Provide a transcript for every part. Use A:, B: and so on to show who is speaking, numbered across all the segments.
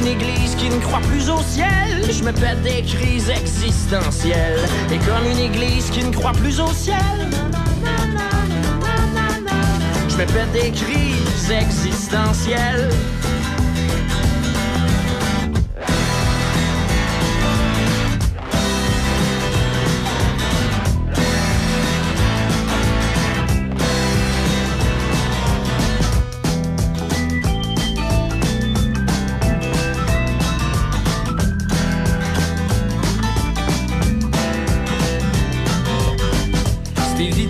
A: une église qui ne croit plus au ciel, je me pète des crises existentielles. Et comme une église qui ne croit plus au ciel, je me pète des crises existentielles.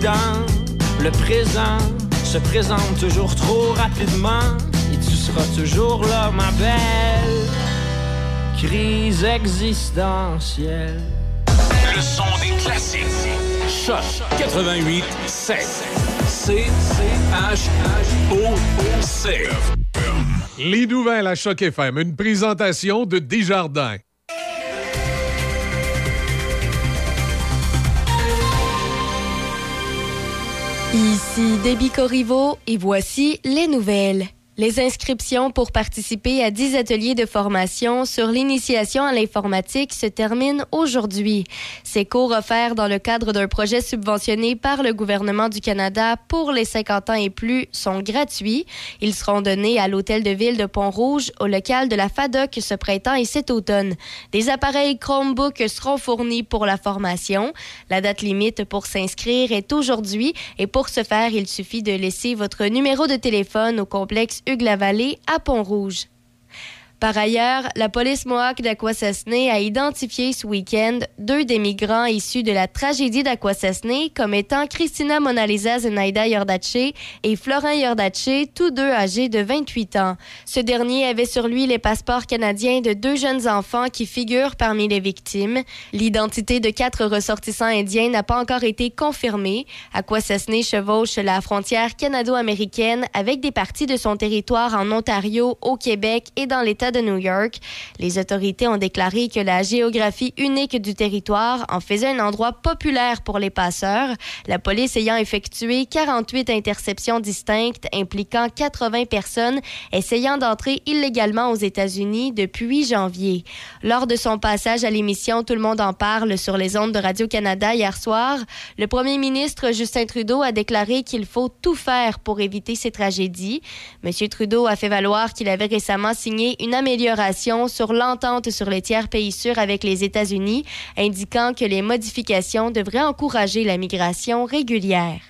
A: Évident, le présent se présente toujours trop rapidement et tu seras toujours là, ma belle. Crise existentielle.
B: Le son des classiques. Choc 88 7. C H H O C.
C: Les nouvelles à Choc FM, une présentation de Desjardins.
D: Ici Déby Corriveau et voici les nouvelles. Les inscriptions pour participer à 10 ateliers de formation sur l'initiation à l'informatique se terminent aujourd'hui. Ces cours offerts dans le cadre d'un projet subventionné par le gouvernement du Canada pour les 50 ans et plus sont gratuits. Ils seront donnés à l'hôtel de ville de Pont-Rouge au local de la FADOC ce printemps et cet automne. Des appareils Chromebook seront fournis pour la formation. La date limite pour s'inscrire est aujourd'hui et pour ce faire, il suffit de laisser votre numéro de téléphone au complexe Hugues-la-Vallée à Pont-Rouge. Par ailleurs, la police Mohawk d'Aquasasne a identifié ce week-end deux des migrants issus de la tragédie d'Aquasasne comme étant Christina Monalisa Zenaida Yordache et Florent Yordache, tous deux âgés de 28 ans. Ce dernier avait sur lui les passeports canadiens de deux jeunes enfants qui figurent parmi les victimes. L'identité de quatre ressortissants indiens n'a pas encore été confirmée. Akwesasne chevauche la frontière canado-américaine avec des parties de son territoire en Ontario, au Québec et dans l'État de New York. Les autorités ont déclaré que la géographie unique du territoire en faisait un endroit populaire pour les passeurs, la police ayant effectué 48 interceptions distinctes impliquant 80 personnes essayant d'entrer illégalement aux États-Unis depuis janvier. Lors de son passage à l'émission Tout le monde en parle sur les ondes de Radio-Canada hier soir, le premier ministre Justin Trudeau a déclaré qu'il faut tout faire pour éviter ces tragédies. M. Trudeau a fait valoir qu'il avait récemment signé une amélioration sur l'entente sur les tiers pays sûrs avec les États-Unis, indiquant que les modifications devraient encourager la migration régulière.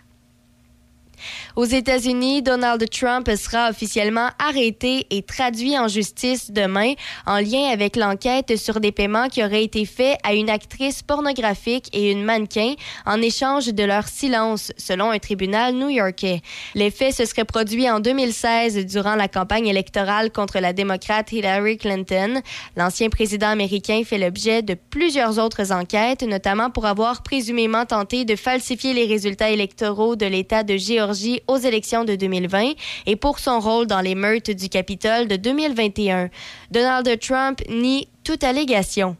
D: Aux États-Unis, Donald Trump sera officiellement arrêté et traduit en justice demain en lien avec l'enquête sur des paiements qui auraient été faits à une actrice pornographique et une mannequin en échange de leur silence, selon un tribunal new-yorkais. Les faits se seraient produits en 2016 durant la campagne électorale contre la démocrate Hillary Clinton. L'ancien président américain fait l'objet de plusieurs autres enquêtes, notamment pour avoir présumément tenté de falsifier les résultats électoraux de l'État de Géorgie aux élections de 2020 et pour son rôle dans les meurtres du Capitole de 2021. Donald Trump nie toute allégation.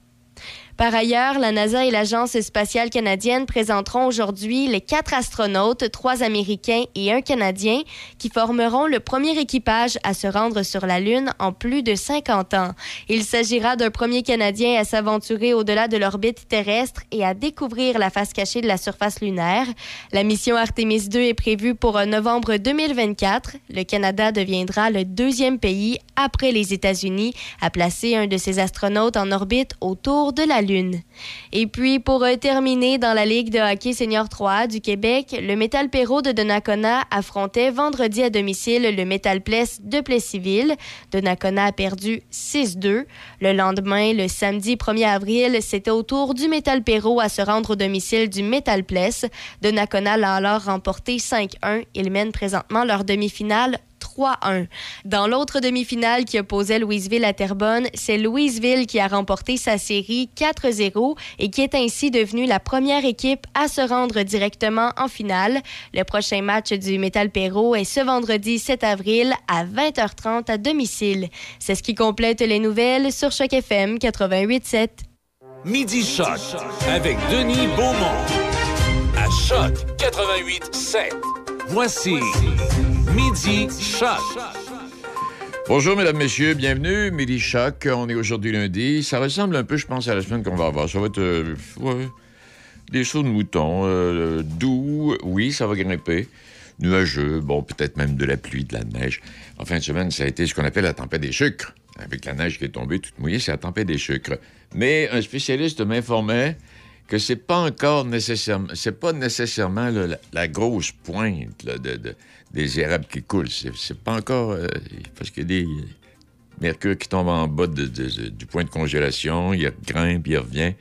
D: Par ailleurs, la NASA et l'Agence spatiale canadienne présenteront aujourd'hui les quatre astronautes, trois Américains et un Canadien, qui formeront le premier équipage à se rendre sur la Lune en plus de 50 ans. Il s'agira d'un premier Canadien à s'aventurer au-delà de l'orbite terrestre et à découvrir la face cachée de la surface lunaire. La mission Artemis 2 est prévue pour novembre 2024. Le Canada deviendra le deuxième pays après les États-Unis à placer un de ses astronautes en orbite autour de la Lune. Et puis, pour euh, terminer, dans la Ligue de hockey senior 3 du Québec, le Métal Perrault de Donnacona affrontait vendredi à domicile le Métal Pless de Plessisville. Donnacona a perdu 6-2. Le lendemain, le samedi 1er avril, c'était au tour du Métal Perrault à se rendre au domicile du Métal Pless. Donnacona l'a alors remporté 5-1. Ils mènent présentement leur demi-finale 3-1. Dans l'autre demi-finale qui opposait Louisville à Terrebonne, c'est Louisville qui a remporté sa série 4-0 et qui est ainsi devenue la première équipe à se rendre directement en finale. Le prochain match du Metal Perrault est ce vendredi 7 avril à 20h30 à domicile. C'est ce qui complète les nouvelles sur Choc FM 88.7.
B: Midi Choc avec Denis Beaumont. À Choc 88.7. Voici Midi Choc.
E: Bonjour, mesdames, messieurs, bienvenue. Midi Choc, on est aujourd'hui lundi. Ça ressemble un peu, je pense, à la semaine qu'on va avoir. Ça va être euh, des sauts de mouton, euh, doux, oui, ça va grimper. Nuageux, bon, peut-être même de la pluie, de la neige. En fin de semaine, ça a été ce qu'on appelle la tempête des sucres. Avec la neige qui est tombée toute mouillée, c'est la tempête des sucres. Mais un spécialiste m'informait que c'est pas encore nécessairement, c'est pas nécessairement la, grosse pointe de- des érables qui coulent. C'est, pas encore euh, parce qu'il y a des mercure qui tombe en bas du point de congélation, il grimpe, il revient.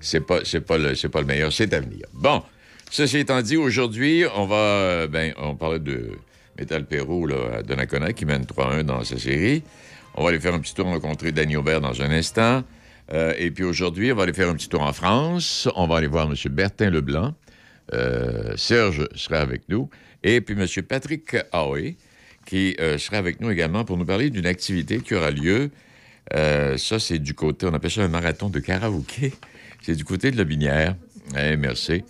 E: C'est pas, pas le, pas le meilleur, c'est à venir. Bon, ceci étant dit, aujourd'hui, on va, euh, ben, on parlait de Métal Perrault, là, à Donnacona, qui mène 3-1 dans sa série. On va aller faire un petit tour rencontrer Danny Aubert dans un instant. Euh, et puis aujourd'hui, on va aller faire un petit tour en France. On va aller voir M. Bertin Leblanc. Euh, Serge sera avec nous. Et puis M. Patrick Aoué, qui euh, sera avec nous également pour nous parler d'une activité qui aura lieu. Euh, ça, c'est du côté, on appelle ça un marathon de karaoké. C'est du côté de la Binière. Eh, merci.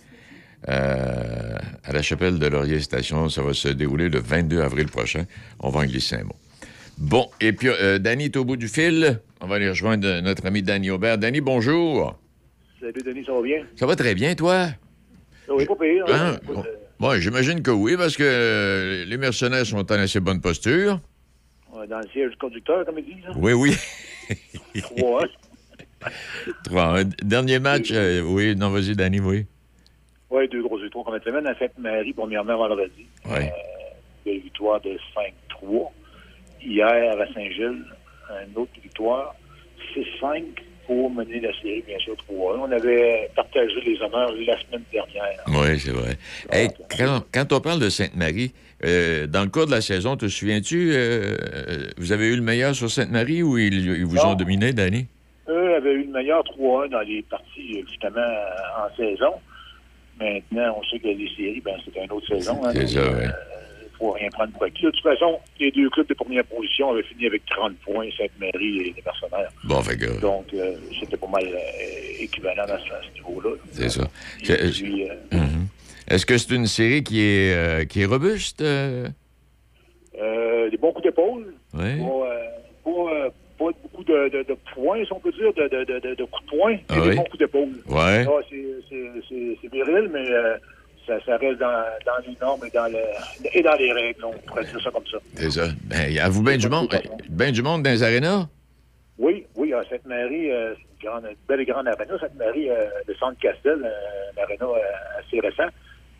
E: À la chapelle de Laurier Station, ça va se dérouler le 22 avril prochain. On va en glisser un mot. Bon, et puis, Danny est au bout du fil. On va aller rejoindre notre ami Danny Aubert. Danny, bonjour.
F: Salut Denis, ça va bien?
E: Ça va très bien, toi?
F: Oui, pas.
E: Hein?
F: hein? Écoute, euh,
E: Bon, j'imagine que oui, parce que euh, les mercenaires sont en assez bonne posture.
F: dans le siège du conducteur, comme ils disent. hein?
E: Oui, oui.
F: Trois?
E: Trois. Dernier match, euh, oui. Non, vas-y, Danny, oui.
F: Ouais, deux grosses victoires comme semaine. À Sainte-Marie, premièrement, vendredi.
E: Oui.
F: Deux victoires de 5-3. Hier, à Saint-Gilles, une autre victoire. 6-5 pour mener la série, bien sûr, 3 On avait partagé les honneurs la semaine dernière.
E: Oui, c'est vrai. Hey, quand, quand on parle de Sainte-Marie, euh, dans le cours de la saison, te souviens-tu, euh, euh, vous avez eu le meilleur sur Sainte-Marie ou ils, ils vous
F: Non.
E: ont dominé, Danny?
F: Eux avaient eu le meilleur 3-1 dans les parties, justement, en saison. Maintenant, on sait que les séries, ben, c'est une autre saison. hein.
E: C'est ça, oui.
F: Faut rien prendre pour acquis. De toute façon, les deux clubs de première position avaient fini avec 30 points, Sainte-Marie et les mercenaires.
E: Bon, fait que,
F: Donc, euh, c'était pas mal euh, équivalent à ce, niveau-là.
E: c'est ça.
F: Euh,
E: Mhm. Est-ce que c'est une série qui est, qui est robuste?
F: des bons coups d'épaule.
E: Oui.
F: Pas, pas, pas beaucoup de, de- de points, si on peut dire, de, de, coups de poing,
E: Ah oui?
F: des bons coups d'épaule.
E: Ouais.
F: Ah, c'est- viril, mais ça, ça reste dans, dans les normes et dans, le, et dans les règles. On pourrait dire ça comme ça.
E: C'est ça. Ben, y a vous bien du monde, ben du monde dans les arénas?
F: Oui, oui, à Sainte-Marie, euh, c'est une, grande, une belle et grande aréna. Sainte-Marie, euh, le centre Castel, euh, une aréna euh, assez récent.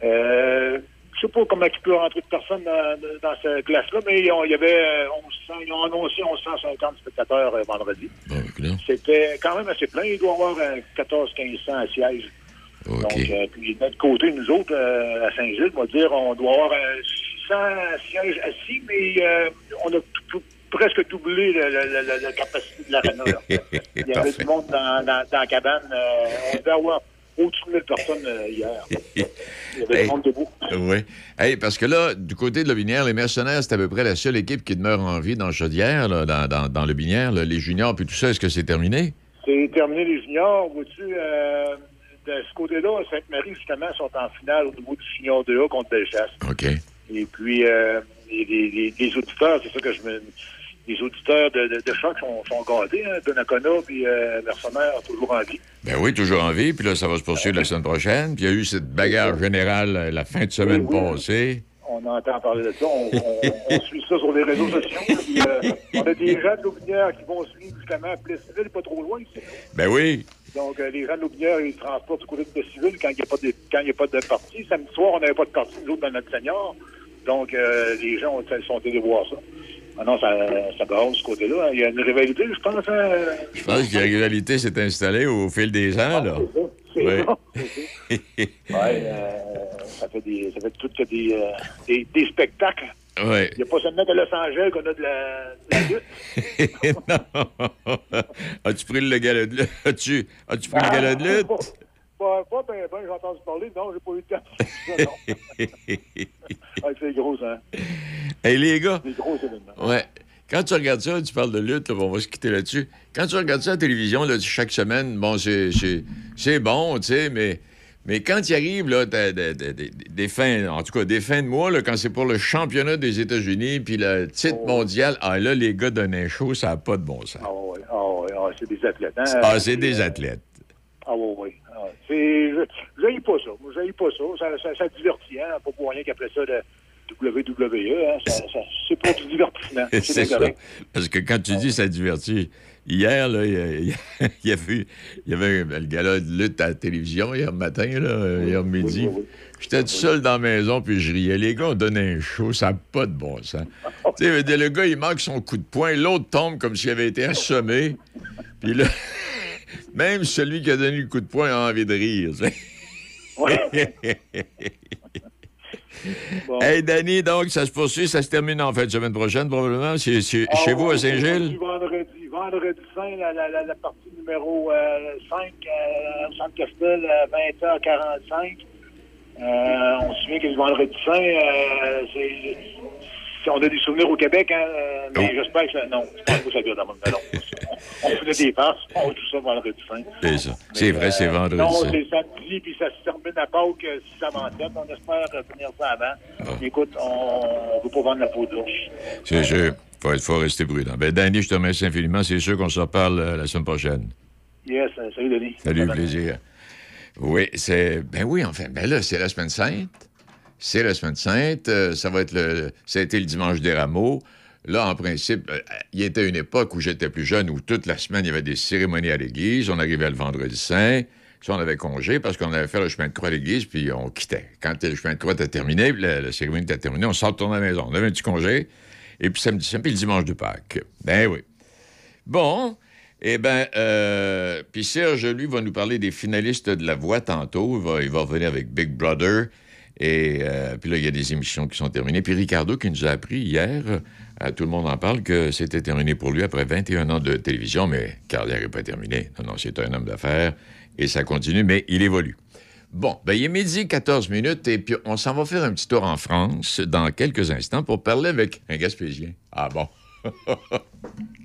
F: Euh, je sais pas comment il peut rentrer de personnes dans, dans cette classe-là, mais ils ont- il y avait euh, 1100, ils ont annoncé 1150 spectateurs vendredi.
E: Bon, écoute,
F: C'était quand même assez plein. Il doit y avoir euh, 14-1500 sièges. Donc, euh, puis de notre côté, nous autres, euh, à Saint-Gilles, on va dire, on doit avoir euh, 600 sièges assis, mais euh, on a presque doublé le- le- le- le- la capacité de l'aréna. Il y avait du monde dans, dans, dans la cabane. euh, on devait avoir au-dessus de 1000 personnes euh, hier. Il y avait
E: Hey.
F: du monde debout.
E: Oui. Hey, parce que là, du côté de la Binière, les mercenaires, c'est à peu près la seule équipe qui demeure en vie dans Chaudière, là, dans, dans, dans le Binière, là, les juniors, puis tout ça. Est-ce que c'est terminé?
F: C'est terminé les juniors. Vois-tu, euh, de ce côté-là, Sainte-Marie, justement, sont en finale au niveau du junior 2A contre Bellechasse.
E: OK.
F: Et puis, euh, les, les- les- les auditeurs, c'est ça que je me. Les auditeurs de, de, de choc sont, sont gâtés, hein. Donnacona puis euh, Mercenaire, toujours en vie.
E: Ben oui, toujours en vie, puis là, ça va se poursuivre la semaine prochaine. Puis il y a eu cette bagarre générale euh, la fin de semaine
F: Oui, oui.
E: passée.
F: On entend parler de ça. On, on- on suit ça sur les réseaux sociaux. Puis, euh, on a des gens de l'Aubinière qui vont suivre justement à Plessisville, pas trop loin ici.
E: Ben oui.
F: Donc, euh, les gens de l'Aubinière, ils transportent du côté de Plessisville quand il n'y a, pas de- quand il y a pas de partie. Samedi soir, on n'avait pas de partie, nous autres, dans notre senior. Donc, euh, les gens ont, sont allés voir ça. Ah non, ça, ça brasse ce côté-là. Il y a une rivalité, je pense. Hein?
E: Je pense que la rivalité s'est installée au fil des ans, là.
F: C'est
E: Oui.
F: ça. C'est ça. Ouais, euh, ça fait des, ça fait tout que des, euh, des, des spectacles. Il n'y a pas seulement de Los Angeles qu'on a de la, de la lutte.
E: non. As-tu pris le galop de lutte? As-tu as-tu pris le galop de lutte?
F: Pas, pas ben, ben, j'ai entendu parler. Non, j'ai pas eu le temps. Ah, c'est gros, hein.
E: hey, les gars,
F: C'est gros événement.
E: ouais. Quand tu regardes ça, tu parles de lutte, là, on va se quitter là-dessus. Quand tu regardes ça à la télévision, là, chaque semaine, bon, c'est- c'est c'est bon, tu sais, mais Mais quand il arrive, là, des, des- fins, en tout cas, des fins de mois, là, quand c'est pour le championnat des États-Unis, puis le titre
F: Oh.
E: mondial, ah là, les gars donnent un show, ça n'a pas de bon sens.
F: Ah ouais, ah ah, c'est des athlètes. Hein?
E: Ah, c'est des
F: Euh,
E: athlètes.
F: Ah oui, oui. Ah, je pas ça. Moi, j'haïs pas ça. Ça, ça, ça divertit, hein. Pas pour rien qu'après ça, le WWE, hein. C'est pour du divertissement.
E: C'est ça. Parce que quand tu dis ça divertit, hier, là, il y, a- il y a- il y a vu- il y avait un- le gala de lutte à la télévision hier matin, là, hier midi.
F: oui, oui.
E: J'étais tout seul dans la maison, puis je riais. Les gars ont donné un show, ça n'a pas de bon sens. tu sais, le gars, il manque son coup de poing, l'autre tombe comme s'il avait été assommé. Puis là, même celui qui a donné le coup de poing a envie de rire.
F: Bon.
E: hey, Danny, donc, ça se poursuit, ça se termine en fin de semaine prochaine, probablement.
F: Ah,
E: chez vous, à Saint-Gilles?
F: Vendredi, vendredi saint, la, la, partie numéro euh, 5, euh, Centre-Castel, à 20h45. Euh, on se souvient que le vendredi saint, euh, c'est, c'est- on a des souvenirs au Québec, hein, euh, mais
E: Oh.
F: j'espère que ça, non, c'est pas que ça dans ballon. On faisait des passes, on tout ça vendredi saint.
E: C'est ça. C'est vrai, c'est
F: Euh,
E: vendredi.
F: Non, c'est samedi, puis ça se termine à Pâques, si ça m'en tête. On espère finir ça avant.
E: Bon.
F: Écoute, on ne veut pas vendre la peau d'ours.
E: C'est sûr. Faut, être- faut rester prudent. Ben, Danny, je te remercie infiniment. C'est sûr qu'on se reparle euh, la semaine prochaine.
F: Yes, euh, salut Denis.
E: Salut, plaisir. Oui, c'est. Ben oui, enfin, ben là, c'est la semaine sainte. C'est la semaine sainte. euh, ça va être le. Ça a été le dimanche des rameaux. Là, en principe, euh, il y était une époque où j'étais plus jeune, où toute la semaine, il y avait des cérémonies à l'église. On arrivait le vendredi saint. Si on avait congé parce qu'on avait fait le chemin de croix à l'église, puis on quittait. Quand le chemin de croix était terminé, puis la, la cérémonie était terminée, on s'en retournait à la maison. On avait un petit congé. Et puis samedi saint, puis le dimanche de Pâques. Ben oui. Bon, eh bien, euh, puis Serge, lui, va nous parler des finalistes de La Voix tantôt. Il va, revenir avec Big Brother. Et euh, puis là, il y a des émissions qui sont terminées. Puis Ricardo qui nous a appris hier, euh, tout le monde en parle, que c'était terminé pour lui après 21 ans de télévision, mais carrière n'est pas terminée. Non, non, c'est un homme d'affaires et ça continue, mais il évolue. Bon, ben, il est midi 14 minutes et puis on s'en va faire un petit tour en France dans quelques instants pour parler avec un Gaspésien. Ah bon?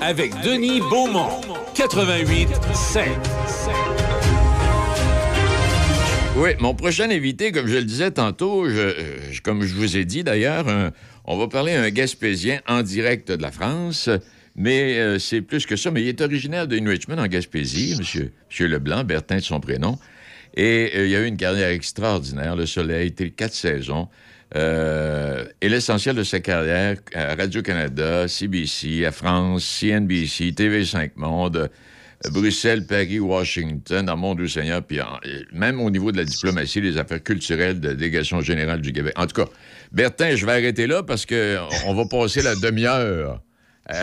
B: Avec Denis Beaumont. 88 7.
E: Oui, mon prochain invité, comme je le disais tantôt, euh, comme je vous ai dit d'ailleurs, un- on va parler à un Gaspésien en direct de la France, mais euh, c'est plus que ça. Mais il est originaire de New Richmond, en Gaspésie, monsieur, monsieur Leblanc, Bertin de son prénom. Et euh, il a eu une carrière extraordinaire. Le Soleil, quatre saisons. Euh, et l'essentiel de sa carrière à Radio-Canada, CBC, à France, CNBC, TV5 Monde, Bruxelles, Paris, Washington, dans mon Dieu Seigneur, puis en- même au niveau de la diplomatie, les affaires culturelles de la délégation générale du Québec. En tout cas, Bertin, je vais arrêter là parce que on va passer la demi-heure à,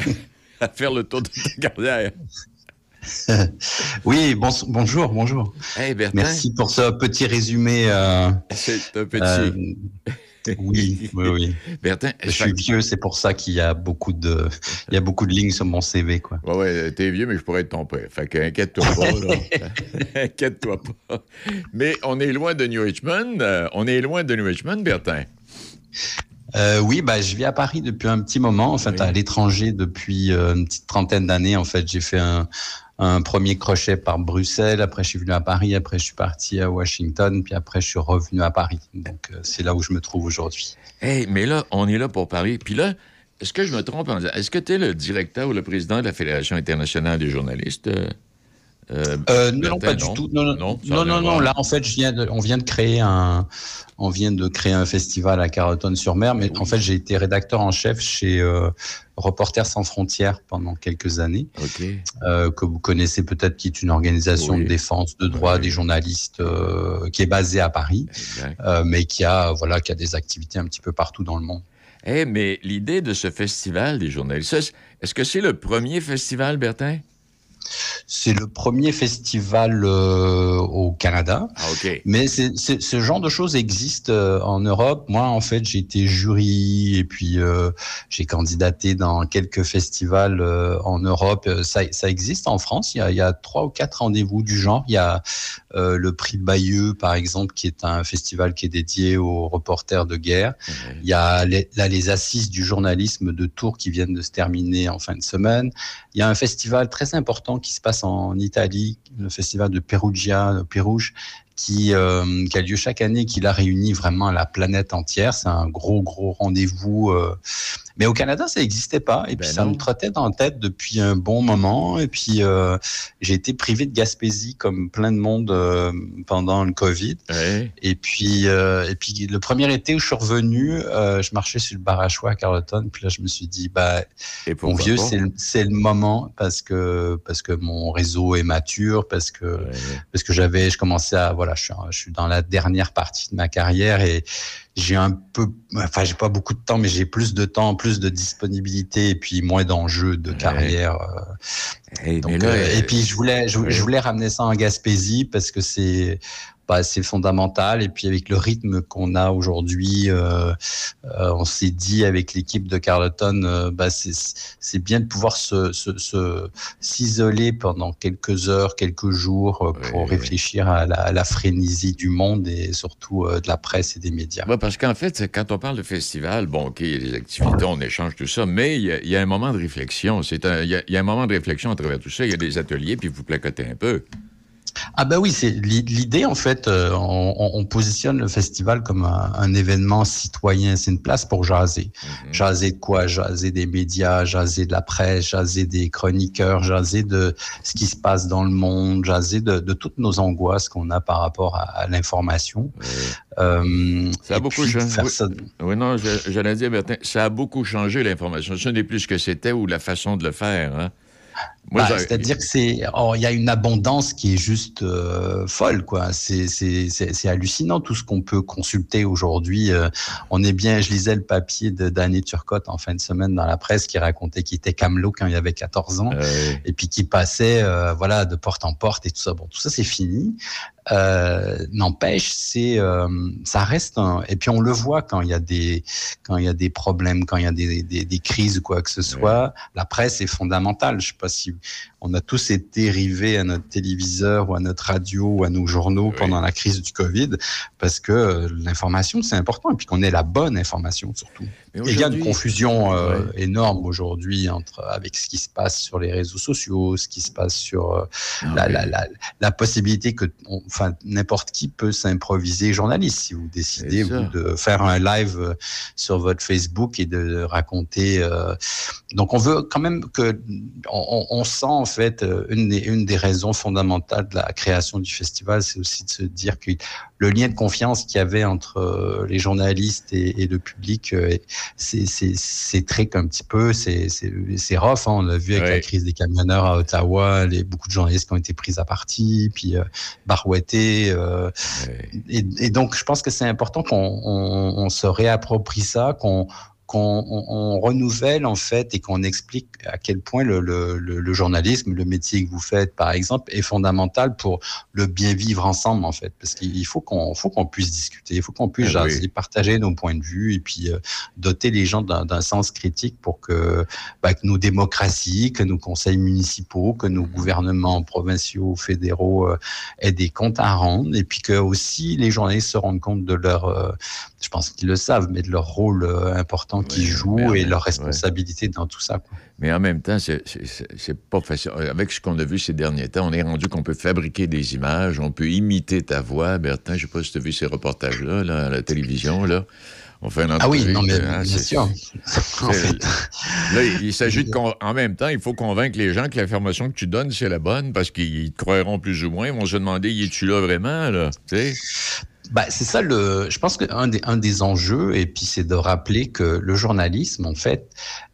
E: à faire le tour de ta carrière.
G: Oui, bon- bonjour, bonjour.
E: Hey, Bertin,
G: Merci pour ce petit résumé. euh,
E: c'est un petit...
G: euh, oui, oui, oui.
E: Bertin,
G: Je suis vieux, c'est pour ça qu'il y a beaucoup de, il y a beaucoup de lignes sur mon CV, quoi.
E: Ouais, ouais, t'es vieux, mais je pourrais être ton père. Fait que inquiète-toi pas, inquiète-toi pas. Mais on est loin de New Richmond. euh, on est loin de New Richmond, Bertin.
G: Euh, oui, bah, je vis à Paris depuis un petit moment, en fait,
E: Oui.
G: à l'étranger depuis euh, une petite trentaine d'années. En fait, j'ai fait un, un premier crochet par Bruxelles, après je suis venu à Paris, après je suis parti à Washington, puis après je suis revenu à Paris. Donc euh, c'est là où je me trouve aujourd'hui.
E: Hey, mais là, on est là pour parler. Puis là, est-ce que je me trompe en disant, est-ce que tu es le directeur ou le président de la Fédération internationale des journalistes, euh, Euh,
G: Euh, non, pas du tout. Non, non,
E: Non.
G: Là, en fait, je viens de, on vient de créer un, on vient de créer un festival à Carleton-sur-Mer. Mais en fait, j'ai été rédacteur en chef chez euh, Reporters sans frontières pendant quelques années, euh, que vous connaissez peut-être, qui est une organisation
E: Oui.
G: de défense de droits
E: Oui.
G: des journalistes, qui est basée à Paris, mais qui a, voilà, qui a des activités un petit peu partout dans le monde.
E: Eh, mais l'idée de ce festival des journalistes, est-ce que c'est le premier festival, Bertin?
G: C'est le premier festival euh, au Canada.
E: Ah.
G: Mais ce genre de choses existe euh, en Europe. Moi, en fait, j'ai été jury et puis euh, j'ai candidaté dans quelques festivals en Europe. Ça, ça existe en France. Il y, a, il y a trois ou quatre rendez-vous du genre. Il y a le prix Bayeux, par exemple, qui est un festival qui est dédié aux reporters de guerre. Il y a les, là les assises du journalisme de Tours qui viennent de se terminer en fin de semaine. Il y a un festival très important qui se passe en Italie, le festival de Perugia, Pérouge, qui, euh, qui a lieu chaque année, qui la réunit vraiment la planète entière. C'est un gros, gros rendez-vous. euh. Mais au Canada, ça n'existait pas. Et puis,
E: Ben
G: ça me trottait dans la tête depuis un bon moment. Et puis, euh, j'ai été privé de Gaspésie, comme plein de monde, pendant le COVID.
E: Ouais.
G: Et puis, et puis le premier été où je suis revenu, je marchais sur le bar à Carleton. Puis là, je me suis dit, bah,
E: Et
G: mon vieux, c'est le, moment parce que parce que mon réseau est mature, parce que
E: Ouais.
G: parce que j'avais, je commençais à voilà, je suis, je suis dans la dernière partie de ma carrière et j'ai un peu, enfin, j'ai pas beaucoup de temps, mais j'ai plus de temps, plus de disponibilité et puis moins d'enjeux de carrière. euh, donc,
E: là,
G: euh,
E: euh,
G: et puis je voulais, je,
E: ouais.
G: je voulais ramener ça en Gaspésie parce que c'est, bah, c'est fondamental. Et puis avec le rythme qu'on a aujourd'hui, euh, euh, on s'est dit avec l'équipe de Carleton, euh, bah, c'est, bien de pouvoir se, se, se- s'isoler pendant quelques heures, quelques jours euh, pour réfléchir à la, à la frénésie du monde et surtout de la presse et des médias.
E: Ouais, parce qu'en fait, quand on parle de festival, bon, OK, il y a des activités, on échange tout ça, mais il y a, il y a un moment de réflexion. Il, y y a un moment de réflexion à travers tout ça. Il y a des ateliers, puis vous placotez un peu.
G: Ah ben oui, c'est l'i- l'idée en fait. euh, on, on- on positionne le festival comme un, un événement citoyen. C'est une place pour jaser.
E: Mhm.
G: Jaser de quoi? Jaser des médias, jaser de la presse, jaser des chroniqueurs, jaser de ce qui se passe dans le monde, jaser de, de toutes nos angoisses qu'on a par rapport à, à l'information. Euh,
E: Ça a beaucoup
G: puis
E: changé. Oui.
G: ça-
E: Oui, non, j'allais dire, Bertin, ça a beaucoup changé l'information. Ce n'est plus ce que c'était ou la façon de le faire. Hein?
G: Bah, C'est-à-dire que c'est, oh, il y a une abondance qui est juste euh, folle, quoi. C'est, hallucinant tout ce qu'on peut consulter aujourd'hui. Euh, on est bien, je lisais le papier de Danny Turcotte en fin de semaine dans la presse qui racontait qu'il était camelot quand il avait 14 ans.
E: Euh,
G: Et puis qui passait, voilà, de porte en porte et tout ça. Bon, tout ça c'est fini. N'empêche, c'est, ça reste un. Et puis on le voit quand il y a des, quand il y a des problèmes, quand il y a des, des, des crises ou quoi que ce soit. La presse est fondamentale. Je pas si on a tous été rivés à notre téléviseur ou à notre radio ou à nos journaux
E: Oui.
G: pendant la crise du Covid parce que euh, l'information c'est important et puis qu'on ait la bonne information surtout. Il y a une confusion euh,
E: Ouais.
G: énorme aujourd'hui entre avec ce qui se passe sur les réseaux sociaux, ce qui se passe sur euh,
E: Ah,
G: la,
E: oui.
G: la, la, la possibilité que, on- enfin, n'importe qui peut s'improviser journaliste si vous décidez vous, de faire un live euh, sur votre Facebook et de raconter. euh, donc, on veut quand même que, on, on sent en fait euh, une des, une des raisons fondamentales de la création du festival, c'est aussi de se dire que le lien de confiance qu'il y avait entre euh, les journalistes et, et le public, euh, c'est c'est- c'est trick un petit peu, c'est rough. hein. On l'a vu avec la crise des camionneurs à Ottawa, les, beaucoup de journalistes qui ont été pris à partie, puis euh, barouettés. euh, et, et donc, je pense que c'est important qu'on on, on se réapproprie ça, qu'on qu'on on, on renouvelle en fait et qu'on explique à quel point le, le, le, le journalisme, le métier que vous faites par exemple, est fondamental pour le bien vivre ensemble en fait, parce qu'il faut qu'on faut qu'on puisse discuter, il faut qu'on puisse
E: oui.
G: jaser, partager nos points de vue et puis euh, doter les gens d'un sens critique pour que, bah, que nos démocraties, que nos conseils municipaux, que nos gouvernements provinciaux, fédéraux euh, aient des comptes à rendre et puis que aussi les journalistes se rendent compte de leur, euh, je pense qu'ils le savent, mais de leur rôle euh, important qu'ils jouent et
E: même-
G: leur
E: ouais.
G: responsabilité dans tout ça. quoi.
E: Mais en même temps, c'est- pas facile. Avec ce qu'on a vu ces derniers temps, on est rendu qu'on peut fabriquer des images, on peut imiter ta voix. Bertin, je sais pas si tu as vu ces reportages-là là, à la télévision. Là. On fait une
G: Ah oui, non, mais
E: hein,
G: bien sûr. En fait,
E: Là, il il s'agit de. En même temps, il faut convaincre les gens que l'information que tu donnes, c'est la bonne, parce qu'ils te croiront plus ou moins. Ils vont se demander, y es-tu là vraiment, là? Tu sais?
G: Bah, c'est ça le. Je pense qu'un des, un des enjeux, et puis c'est de rappeler que le journalisme, en fait,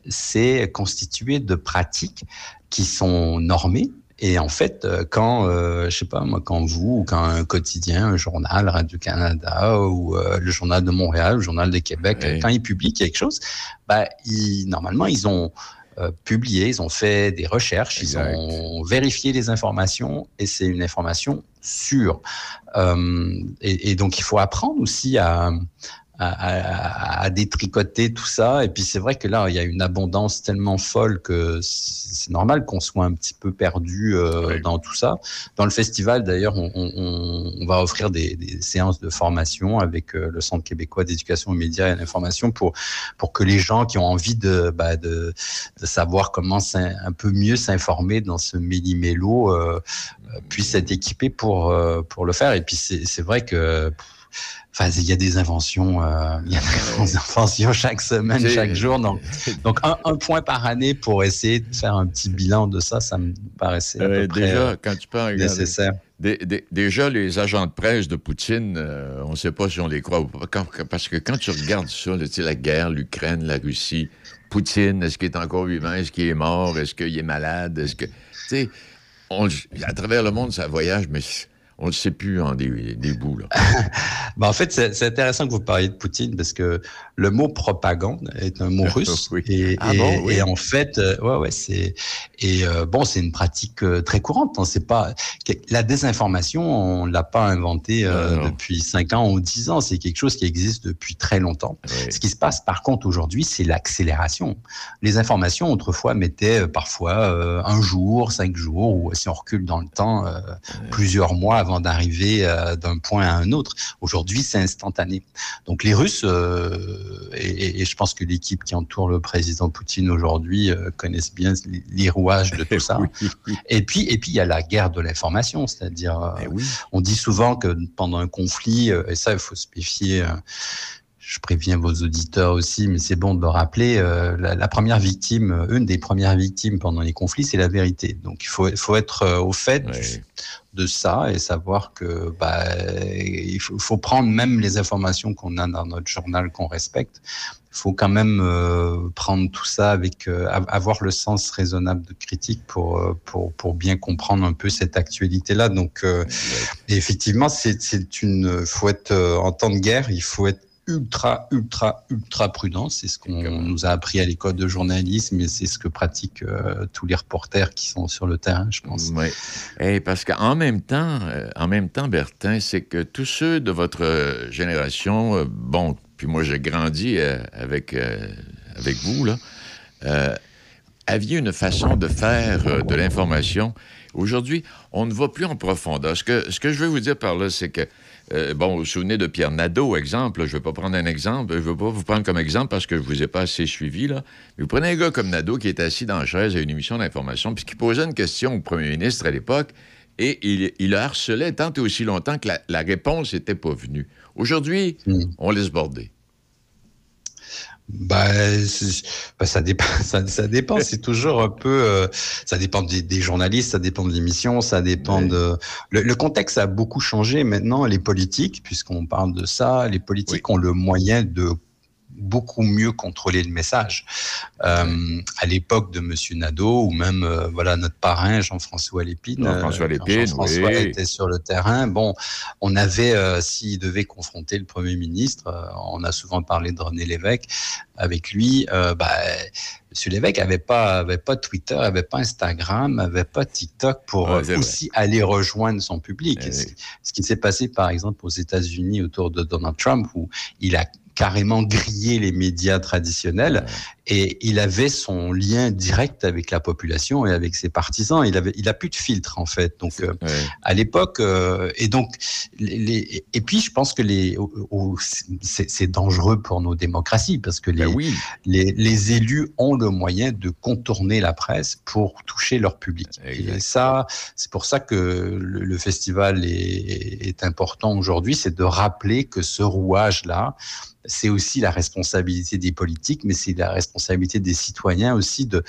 G: c'est constitué de pratiques qui sont normées. Et en fait, euh, quand, euh, je sais pas moi, quand vous, ou quand un quotidien, un journal, Radio-Canada, ou euh, le journal de Montréal, le journal de Québec, quand ils publient quelque chose, bah, ils, normalement, ils ont euh, publié, ils ont fait des recherches,
E: Exact.
G: ils ont vérifié les informations, et c'est une information sûre. Euh, et, et donc, il faut apprendre aussi à, à, à- à détricoter tout ça. Et puis, c'est vrai que là, il y a une abondance tellement folle que c'est normal qu'on soit un petit peu perdu euh,
E: Oui.
G: dans tout ça. Dans le festival, d'ailleurs, on, on- on- va offrir des, des séances de formation avec euh, le Centre québécois d'éducation aux médias et à l'information pour, pour que les gens qui ont envie de, bah, de, de savoir comment un peu mieux s'informer dans ce méli-mélo euh, puissent être équipés pour, euh, pour le faire. Et puis, c'est c'est vrai que. pff, Enfin, il y a des inventions, euh, il y a des inventions chaque semaine, chaque jour. Donc, donc un, un point par année pour essayer de faire un petit bilan de ça, ça me paraissait à peu près
E: déjà, quand tu parles. regarde,
G: nécessaire.
E: Dé- dé- déjà, les agents de presse de Poutine, euh, on ne sait pas si on les croit ou pas. Quand- parce que quand tu regardes ça, là, tu sais, la guerre, l'Ukraine, la Russie, Poutine, est-ce qu'il est encore vivant? Est-ce qu'il est mort? Est-ce qu'il est malade? Est-ce que. Tu sais, à travers le monde, ça voyage, mais on ne sait plus en des, des bouts. Là.
G: Bah, en fait, c'est intéressant que vous parliez de Poutine parce que le mot propagande est un mot russe.
E: Oui.
G: Et,
E: Ah
G: et-
E: bon, oui.
G: et en fait, euh, ouais, ouais, c'est et euh, bon, c'est une pratique euh, très courante. hein. C'est pas la désinformation, on l'a pas inventée euh, depuis 5 ans ou 10 ans. C'est quelque chose qui existe depuis très longtemps. Ce qui se passe, par contre, aujourd'hui, c'est l'accélération. Les informations, autrefois, mettaient parfois un jour, cinq jours, ou si on recule dans le temps, plusieurs mois avant d'arriver euh, d'un point à un autre. Aujourd'hui, c'est instantané. Donc les Russes, euh, et, je pense que l'équipe qui entoure le président Poutine aujourd'hui euh, connaissent bien les, rouages de tout ça.
E: Oui.
G: Et puis, et puis il y a la guerre de l'information, c'est-à-dire,
E: Eh oui.
G: on dit souvent que pendant un conflit, et ça, il faut se méfier. Je préviens vos auditeurs aussi, mais c'est bon de le rappeler. euh, la, la première victime, euh, une des premières victimes pendant les conflits, c'est la vérité. Donc, il faut, être euh, au fait de ça et savoir que bah, il faut, faut prendre même les informations qu'on a dans notre journal qu'on respecte. Il faut quand même euh, prendre tout ça avec av- avoir le sens raisonnable de critique pour pour pour bien comprendre un peu cette actualité là. Donc effectivement, c'est une faut être en temps de guerre, il faut être ultra, ultra, ultra prudent. C'est ce qu'on nous a appris à l'école de journalisme et c'est ce que pratiquent euh, tous les reporters qui sont sur le terrain, je pense.
E: Oui. Eh, parce qu'en même temps, euh, en même temps, Bertin, c'est que tous ceux de votre euh, génération, bon, puis moi j'ai grandi avec, avec vous, là, euh, aviez une façon de faire de l'information. Aujourd'hui, on ne va plus en profondeur. Ce que, ce que je veux vous dire par là, c'est que, euh, bon, vous vous souvenez de Pierre Nadeau, exemple. Je ne vais pas prendre un exemple. Je ne veux pas vous prendre comme exemple parce que je ne vous ai pas assez suivi, là. Mais vous prenez un gars comme Nadeau qui est assis dans la chaise à une émission d'information, puis qui posait une question au premier ministre à l'époque, et il, il le harcelait tant et aussi longtemps que la, la réponse n'était pas venue. Aujourd'hui,
G: Mm.
E: on laisse border.
G: Bah, bah, ça dépend. Ça, ça dépend. C'est toujours un peu. euh, ça dépend des, des journalistes, ça dépend de l'émission, ça dépend de. Le, le contexte a beaucoup changé maintenant. Les politiques, puisqu'on parle de ça, les politiques ont le moyen de beaucoup mieux contrôler le message. Euh, à l'époque de Monsieur Nadeau ou même euh, voilà notre parrain Jean-François Lépine.
E: Jean-François
G: euh,
E: Lépine,
G: Jean-François
E: oui.
G: était sur le terrain. Bon, on avait, euh, s'il devait confronter le Premier ministre, on a souvent parlé de René Lévesque, avec lui, bah, Monsieur Lévesque avait pas, avait pas Twitter, avait pas Instagram, avait pas TikTok pour
E: Ouais, c'est vrai.
G: aussi aller rejoindre son public.
E: Eh.
G: Ce qui s'est passé, par exemple, aux États-Unis autour de Donald Trump, où il a carrément grillé les médias traditionnels et il avait son lien direct avec la population et avec ses partisans. Il avait, il a plus de filtre en fait. Donc euh,
E: Ouais.
G: à l'époque euh, et donc les, les- et puis je pense que les c'est dangereux pour nos démocraties parce que les,
E: Ben oui.
G: les, les élus ont le moyen de contourner la presse pour toucher leur public. Et ça, c'est pour ça que le, le festival est, est important aujourd'hui, c'est de rappeler que ce rouage-là, c'est aussi la responsabilité des politiques, mais c'est la responsabilité des citoyens aussi de,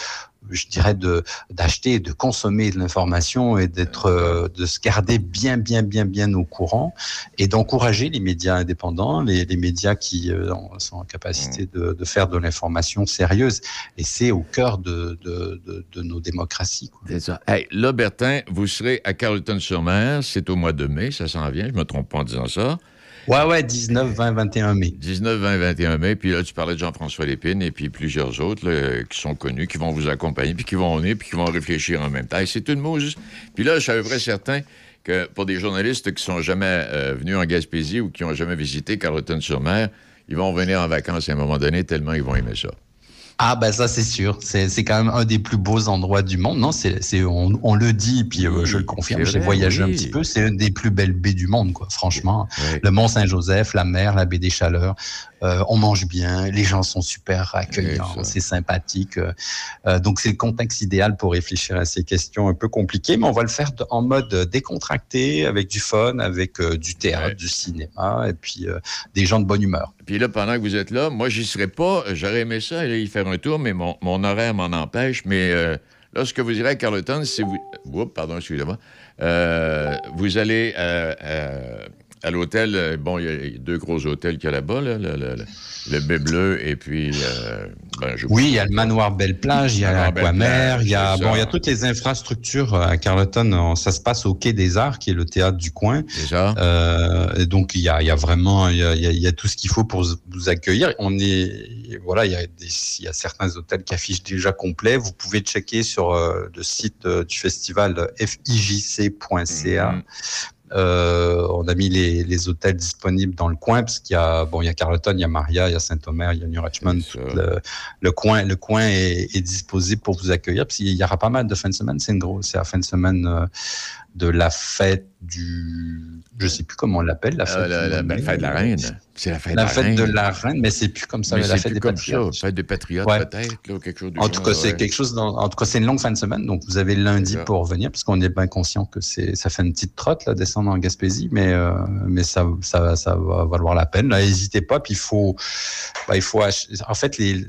G: je dirais, de d'acheter et de consommer de l'information et d'être, euh, de se garder bien, bien, bien, bien au courant et d'encourager les médias indépendants, les, les médias qui euh, sont en capacité de, de faire de l'information sérieuse. Et c'est au cœur de, de, de, de nos démocraties. quoi.
E: Hey, là, Bertin, vous serez à Carleton-sur-Mer. C'est au mois de mai, ça s'en vient. Je me trompe pas en disant ça.
G: Ouais, ouais, 19, 20, 21 mai.
E: 19, 20, 21 mai. Puis là, tu parlais de Jean-François Lépine et puis plusieurs autres qui sont connus, qui vont vous accompagner, puis qui vont venir, puis qui vont réfléchir en même temps. Et c'est une mousse. Puis là, je suis à peu certain que pour des journalistes qui sont jamais euh, venus en Gaspésie ou qui ont jamais visité Carleton-sur-Mer, ils vont venir en vacances à un moment donné tellement ils vont aimer ça.
G: Ah ben ça c'est sûr, c'est c'est quand même un des plus beaux endroits du monde. Non, c'est c'est on, on le dit puis euh, je le confirme. J'ai voyagé
E: oui.
G: un petit peu, c'est une des plus belles baies du monde quoi. Franchement, le Mont Saint-Joseph, la mer, la baie des Chaleurs, euh, on mange bien, les gens sont super accueillants, c'est sympathique. euh, euh, donc c'est le contexte idéal pour réfléchir à ces questions un peu compliquées, mais on va le faire en mode décontracté, avec du fun, avec euh, du théâtre,
E: Ouais.
G: du cinéma et puis des gens de bonne humeur.
E: Puis là, pendant que vous êtes là, moi, j'y serais pas. J'aurais aimé ça, aller y faire un tour, mais mon, mon horaire m'en empêche. Mais lorsque vous irez à Carleton, si vous. Oups, pardon, excusez-moi. Euh, vous allez euh, euh, à l'hôtel. euh, Bon, il y a deux gros hôtels qu'il y a là-bas, là, le, le, le, le Baie Bleu et puis. euh, ben, je-
G: Oui, il y a le manoir Belle Plage, il y a l'Aquamer, il y a bon, il y a toutes les infrastructures euh, à Carleton. euh, Ça se passe au Quai des Arts, qui est le théâtre du coin. Euh, et donc il y a, il y a vraiment il y a, il y tout ce qu'il faut pour vous accueillir. On est voilà, il y a des, il y a certains hôtels qui affichent déjà complet. Vous pouvez checker sur euh, le site euh, du festival euh, fijc.ca.
E: Mhm.
G: Euh, on a mis les, les hôtels disponibles dans le coin parce qu'il y a bon il y a Carleton, il y a Maria, il y a Saint-Omer, il y a New Richmond. Le, le coin le coin est, est disposé pour vous accueillir. Puis il y aura pas mal de fin de semaine. C'est une grosse c'est la fin de semaine euh, de la fête du je sais plus comment on l'appelle la fête,
E: Euh,
G: mai.
E: fête de la reine. C'est la fête
G: La
E: de la
G: fête
E: reine.
G: de la reine, mais c'est plus comme ça.
E: Mais
G: la fête
E: plus
G: des
E: comme
G: patriotes.
E: ça. Fête des patriotes,
G: Ouais.
E: peut-être, là, ou quelque chose du
G: En tout cas, c'est
E: ouais.
G: quelque chose. Dans, en tout cas, c'est une longue fin de semaine, donc vous avez lundi pour venir, parce qu'on est bien conscient que c'est ça fait une petite trotte là, descendre en Gaspésie, mais euh, mais ça ça ça va valoir la peine. Là, n'hésitez pas. Puis il faut bah, il faut ach- en fait les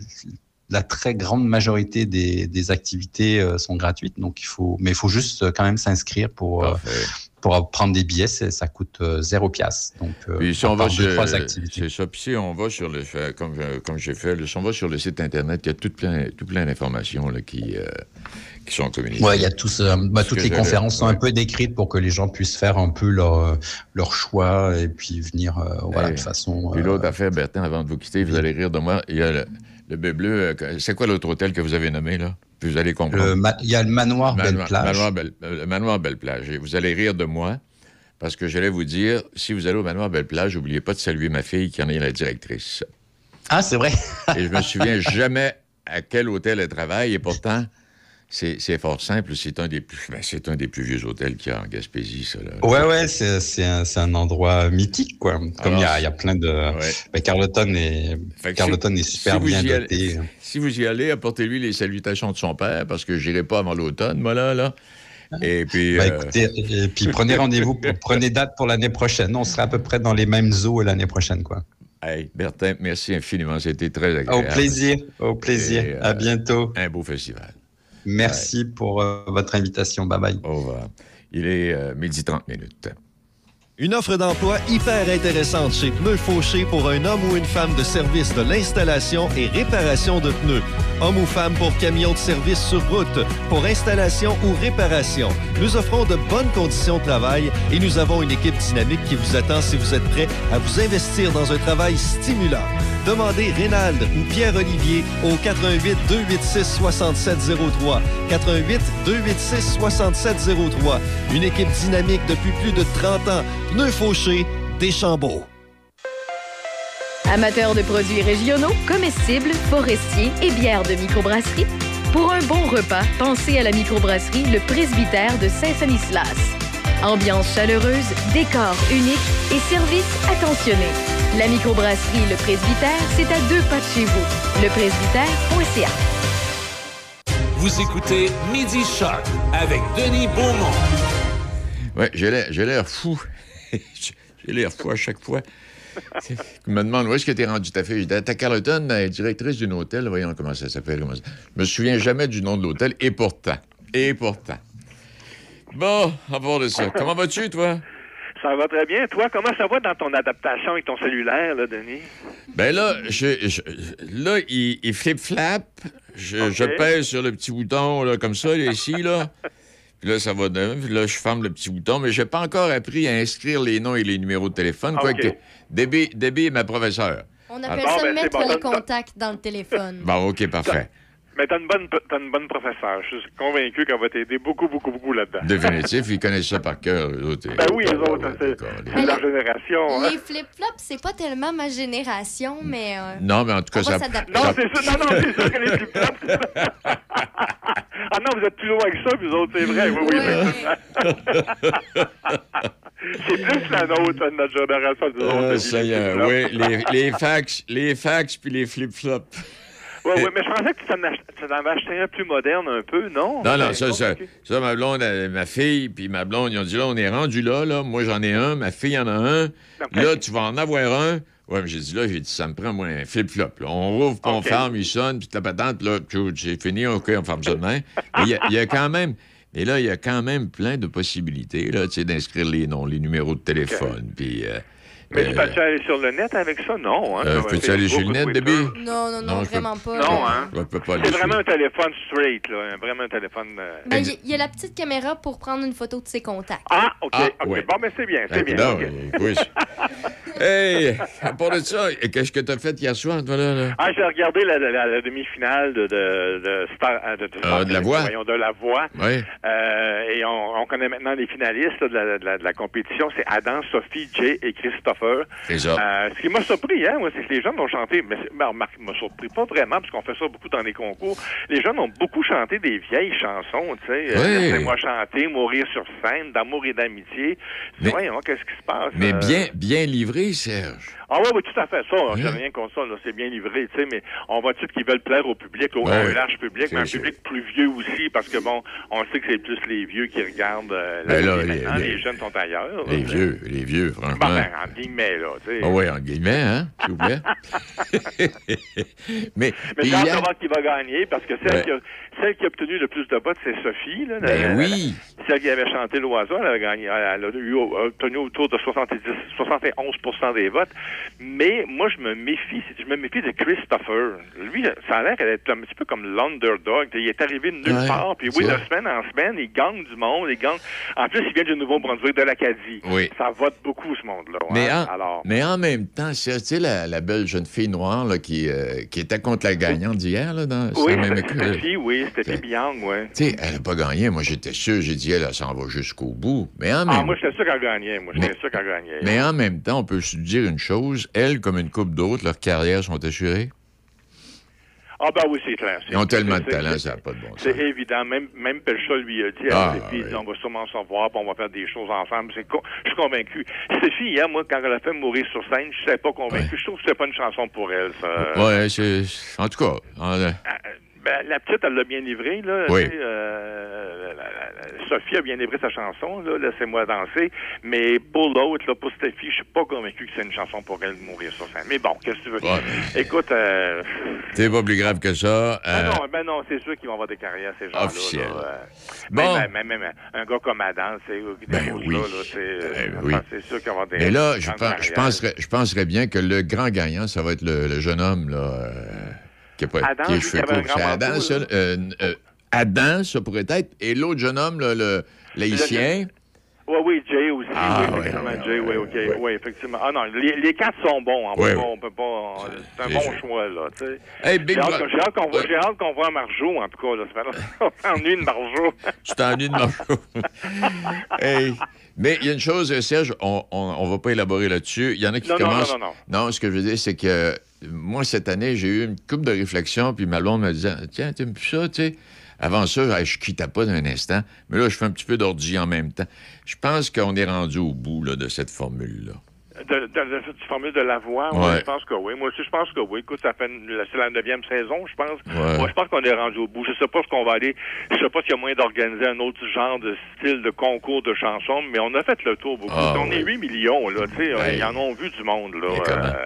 G: la très grande majorité des, des activités euh, sont gratuites, donc il faut, mais il faut juste euh, quand même s'inscrire pour euh, pour prendre des billets, ça coûte euh, zéro piastre. Donc,
E: Puis si on va sur,
G: trois activités.
E: c'est ça. Puis si on va sur le, comme, comme j'ai fait, si on va sur le site internet, il y a tout plein, tout plein d'informations là, qui, qui sont communiquées.
G: Ouais, il y a tous, euh, bah, toutes les conférences sont
E: ouais.
G: un peu décrites pour que les gens puissent faire un peu leur, leur choix et puis venir euh, voilà,
E: Ouais.
G: de façon.
E: Puis
G: euh,
E: l'autre affaire, Bertrand, avant de vous quitter, vous allez rire de moi. Il y a le, le Bleu. euh, c'est quoi l'autre hôtel que vous avez nommé, là? Puis vous allez comprendre.
G: Il y a le manoir Belle
E: Manoir-
G: Plage.
E: Manoir Belle- euh, le manoir Belle Plage. Et vous allez rire de moi parce que j'allais vous dire, si vous allez au manoir Belle Plage, n'oubliez pas de saluer ma fille qui en est la directrice.
G: Ah, c'est vrai.
E: Et je me souviens jamais à quel hôtel elle travaille et pourtant, c'est fort simple. C'est un des plus, ben, c'est un des plus vieux hôtels qu'il y a en Gaspésie, ça. Là.
G: Ouais, ouais, c'est un, endroit mythique, quoi. Comme il y, a, il y a plein de.
E: Ouais.
G: Ben, Carleton est, Carleton
E: si-
G: est super
E: si
G: bien
E: allez-
G: doté.
E: Si vous y allez, apportez-lui les salutations de son père parce que j'irai pas avant l'automne, moi, là. là. Et puis.
G: Ben,
E: euh,
G: écoutez, et puis prenez rendez-vous, pour- prenez date pour l'année prochaine. On sera à peu près dans les mêmes eaux l'année prochaine, quoi.
E: hey, Bertin, merci infiniment. C'était très
G: Au
E: agréable.
G: plaisir, au plaisir.
E: Et, euh,
G: À bientôt.
E: Un beau festival.
G: Merci pour euh, votre invitation. Bye bye.
E: Au revoir. Il est euh, midi 30 minutes.
H: Une offre d'emploi hyper intéressante chez Pneus Fauché pour un homme ou une femme de service de l'installation et réparation de pneus. Homme ou femme pour camion de service sur route, pour installation ou réparation. Nous offrons de bonnes conditions de travail et nous avons une équipe dynamique qui vous attend si vous êtes prêt à vous investir dans un travail stimulant. Demandez Rénald ou Pierre-Olivier au 88 286 6703. 88 286 6703. Une équipe dynamique depuis plus de 30 ans. Pneus Fauché, Deschambault.
I: Amateurs de produits régionaux, comestibles, forestiers et bières de microbrasserie, pour un bon repas, pensez à la microbrasserie Le Presbytère de Saint-Sanislas. Ambiance chaleureuse, décor unique et service attentionné. La microbrasserie Le Presbytère, c'est à deux pas de chez vous. Lepresbytère.ca.
B: Vous écoutez Midi Shark avec Denis Beaumont.
E: Ouais, j'ai l'air fou. j'ai l'air fou à chaque fois. Je me demande où est-ce que t'es rendu? Ta fille. J'étais à Carleton, directrice d'un hôtel. Voyons comment ça s'appelle. ça- Je me souviens jamais du nom de l'hôtel. Et pourtant. Et pourtant. Bon, à part de ça. Comment vas-tu, toi?
J: Ça va très bien. Toi, comment ça va dans ton adaptation avec ton cellulaire, là, Denis?
E: Ben là, je, je- là, il, il flip-flap. Je, je pèse sur le petit bouton, là, comme ça, ici, là. Puis là, ça va de Puis là, je ferme le petit bouton. Mais j'ai pas encore appris à inscrire les noms et les numéros de téléphone.
J: Ah,
E: Quoique. Debbie, Debbie est ma professeure.
D: On appelle
J: bon,
D: ça
J: ben,
D: mettre
J: bon.
D: les contacts dans le téléphone.
E: Bon, OK, parfait.
J: Mais t'as une bonne, t'as une bonne professeure. Je suis convaincu qu'elle va t'aider beaucoup, beaucoup, beaucoup là-dedans.
E: Définitif, ils connaissent ça par cœur, eux autres.
J: Ben oui, les autres, c'est c'est leur génération. hein.
D: Les flip-flops, c'est pas tellement ma génération, mais. euh,
E: Non, mais en tout cas,
D: on va
E: ça...
D: s'adapter.
J: Non,
E: ça-
J: c'est ça. Non, non, c'est sûr que les ça. Ah non, vous êtes plus loin que ça, vous autres, c'est vrai. Oui, oui. c'est plus la nôtre, de notre génération. nous autres,
E: Euh, ça y est,
J: flip-flops.
E: oui, les, les fax, les fax puis les flip-flops.
J: Oui, oui, mais je pensais que tu t'en ach- tu t'en avais acheté un plus moderne un peu, non?
E: Non, non,
J: Ben,
E: ça, ça, ça, ma blonde, ma fille, puis ma blonde, ils ont dit là, on est rendu là, là. Moi, j'en ai un, ma fille en a un. Là, tu vas en avoir un. Ouais, mais j'ai dit là, j'ai dit, ça me prend, moi, un flip-flop. là. On rouvre, puis on ferme, il sonne, puis la patente, là, j'ai fini, OK, on ferme ça demain. Mais il y a- il y, a quand même. Et là, il y a quand même plein de possibilités, là, tu sais, d'inscrire les noms, les numéros de téléphone, puis. euh,
J: Mais
E: euh,
J: tu peux-tu aller sur le net avec ça? Non. Hein,
E: euh, peux-tu aller sur le net? Debbie?
D: Non, non, non,
E: Non, je peux-
D: vraiment pas.
J: Non, hein?
E: Je peux pas aller
J: C'est vraiment un téléphone straight, là. un- Vraiment un téléphone. euh,
D: Ben, il y, a la petite caméra pour prendre une photo de ses contacts.
J: Ah, OK.
E: Ah,
J: ok. Bon, mais c'est bien, c'est bien.
E: non, oui. hey, à part de ça, qu'est-ce que t'as fait hier soir, toi, là? là?
J: Ah, j'ai regardé la, la- la- la demi-finale de, de, de Star. euh, De,
E: Ah, de La Voix?
J: voyons, de la voix.
E: Oui.
J: Euh, et on, on connaît maintenant les finalistes là, de, la, de la- de la compétition. C'est Adam, Sophie, Jay et Christopher.
E: C'est ça.
J: Euh, ce qui m'a surpris, hein, moi, c'est que les jeunes ont chanté, mais ben, remarque, m'a surpris pas vraiment, parce qu'on fait ça beaucoup dans les concours. Les jeunes ont beaucoup chanté des vieilles chansons, tu sais.
E: Oui.
J: Euh, Laissez-moi chanter, mourir sur scène, d'amour et d'amitié.
E: Mais-
J: Voyons, qu'est-ce qui se passe?
E: Mais
J: euh,
E: bien, bien livré, Serge.
J: ah oui, oui, tout à fait. Ça, j'ai
E: Hein?
J: rien contre ça. C'est bien livré, tu sais, mais on voit tout qu'ils veulent plaire au public, au large public, mais un public plus vieux aussi, parce que bon, on sait que c'est plus les vieux qui regardent euh,
E: Ben là, les-
J: maintenant.
E: les-
J: Les, jeunes sont ailleurs.
E: Les vieux, les vieux, franchement.
J: Ben, en guillemets, là, tu sais.
E: Ah oui, en guillemets, hein, s'il vous plaît. mais,
J: Mais j'ai hâte de voir qui va gagner, parce que celle,
E: Ouais.
J: qui a, celle qui a obtenu le plus de votes, c'est Sophie. Là,
E: Ben
J: la-
E: oui.
J: la- celle qui avait chanté l'oiseau, elle a gagné. Elle a eu, obtenu autour de 70, 71% des votes. Mais moi, je me méfie, je me méfie de Christopher. Lui, ça a l'air d'être un petit peu comme l'underdog. Il est arrivé de nulle
E: Ouais,
J: part, puis oui, de semaine en semaine, il gagne du monde, il gagne. En plus, il vient du Nouveau-Brunswick, de l'Acadie.
E: Oui.
J: Ça vote beaucoup, ce monde-là.
E: Mais
J: hein.
E: En,
J: Alors,
E: mais en même temps, c'est- tu sais, la, la belle jeune fille noire là, qui, euh, qui était contre la gagnante d'hier, là, dans
J: oui,
E: même.
J: Steffi, oui, Steffi Biang, oui.
E: Tu sais, elle n'a pas gagné. Moi, j'étais sûr. J'ai dit, elle, elle s'en va jusqu'au bout. Mais en même
J: Ah, moi, j'étais sûr qu'elle gagnait. Moi, j'étais
E: Mais-
J: sûr qu'elle gagnait.
E: Mais en même temps, on peut se dire une chose. Elle, comme une coupe d'autres, leurs carrières sont assurées.
J: Ah, ben oui, c'est clair.
E: Ils ont tellement de talent, ça n'a pas de bon sens.
J: C'est évident. Même, même Pelcha lui a dit,
E: Ah,
J: ah, puis,
E: oui.
J: on va sûrement s'en voir, puis on va faire des choses ensemble. Je suis convaincu. Stéphie, hier, moi, quand elle a fait mourir sur scène, je ne suis pas convaincu. Je trouve que c'est pas une chanson pour elle, ça.
E: C'est. En tout cas. en-
J: Ben, la petite, elle l'a bien livré, là.
E: Oui.
J: Euh, Sophie a bien livré sa chanson, là, Laissez-moi danser. Mais pour l'autre, là, pour Stéphie, je suis pas convaincu que c'est une chanson pour elle de mourir sur scène. Mais bon, qu'est-ce que tu veux?
E: Ouais,
J: Écoute, euh,
E: C'est pas plus grave que ça.
J: ben
E: Euh,
J: non, ben non, c'est sûr qu'ils vont avoir des carrières, ces gens-là.
E: Officiel.
J: là, euh.
E: Bon.
J: Même, même, même un gars comme Adam, c'est des choses
E: oui.
J: c'est, euh,
E: Ben oui.
J: sûr qu'ils vont avoir des
E: Mais là, je, pense, je, penserais, je penserais bien que le grand gagnant, ça va être le, le jeune homme, là, euh, qui, a pas,
J: Adam,
E: qui a les
J: lui,
E: cheveux
J: qui avait un
E: courts.
J: grand
E: C'est Adam, ça? euh, euh, Adam, ça pourrait être. Et l'autre jeune homme, là, le l'haïtien.
J: Oui, oui, Jay aussi.
E: Ah,
J: oui, effectivement, Jay, oui, OK. Oui, effectivement. Ah non, les, les quatre sont bons. Peut pas,
E: ouais.
J: on peut pas. C'est un bon
E: jeux.
J: choix, là, tu sais.
E: Hey,
J: J'ai hâte, j'ai qu'on voit, j'ai hâte qu'on voit Marjo, en tout cas, là. Ça fait- On s'ennuie de Marjo.
E: Tu t'ennuies de Marco. hey. Mais il y a une chose, euh, Serge, on on, on va pas élaborer là-dessus. Il y en a qui
J: Non, non,
E: commencent.
J: non, non,
E: ce que je veux dire, c'est que euh, moi, cette année, j'ai eu une coupe de réflexion, puis ma blonde me disait Tiens, t'aimes plus ça, tu sais? Avant ça, je quittais pas d'un instant, mais là, je fais un petit peu d'ordi en même temps. Je pense qu'on est rendu au bout là, de cette formule-là.
J: De, de, de, cette formule de la voix,
E: Ouais.
J: je pense que oui. Moi aussi, je pense que oui. Écoute, ça fait c'est la neuvième saison, je pense.
E: Ouais.
J: Moi, je pense qu'on est rendu au bout. Je sais pas ce qu'on va aller. Je sais pas s'il y a moyen d'organiser un autre genre de style de concours de chansons, mais on a fait le tour beaucoup.
E: Ah,
J: on est 8 millions, là, tu sais.
E: Ouais.
J: Ils en ont vu du monde, là.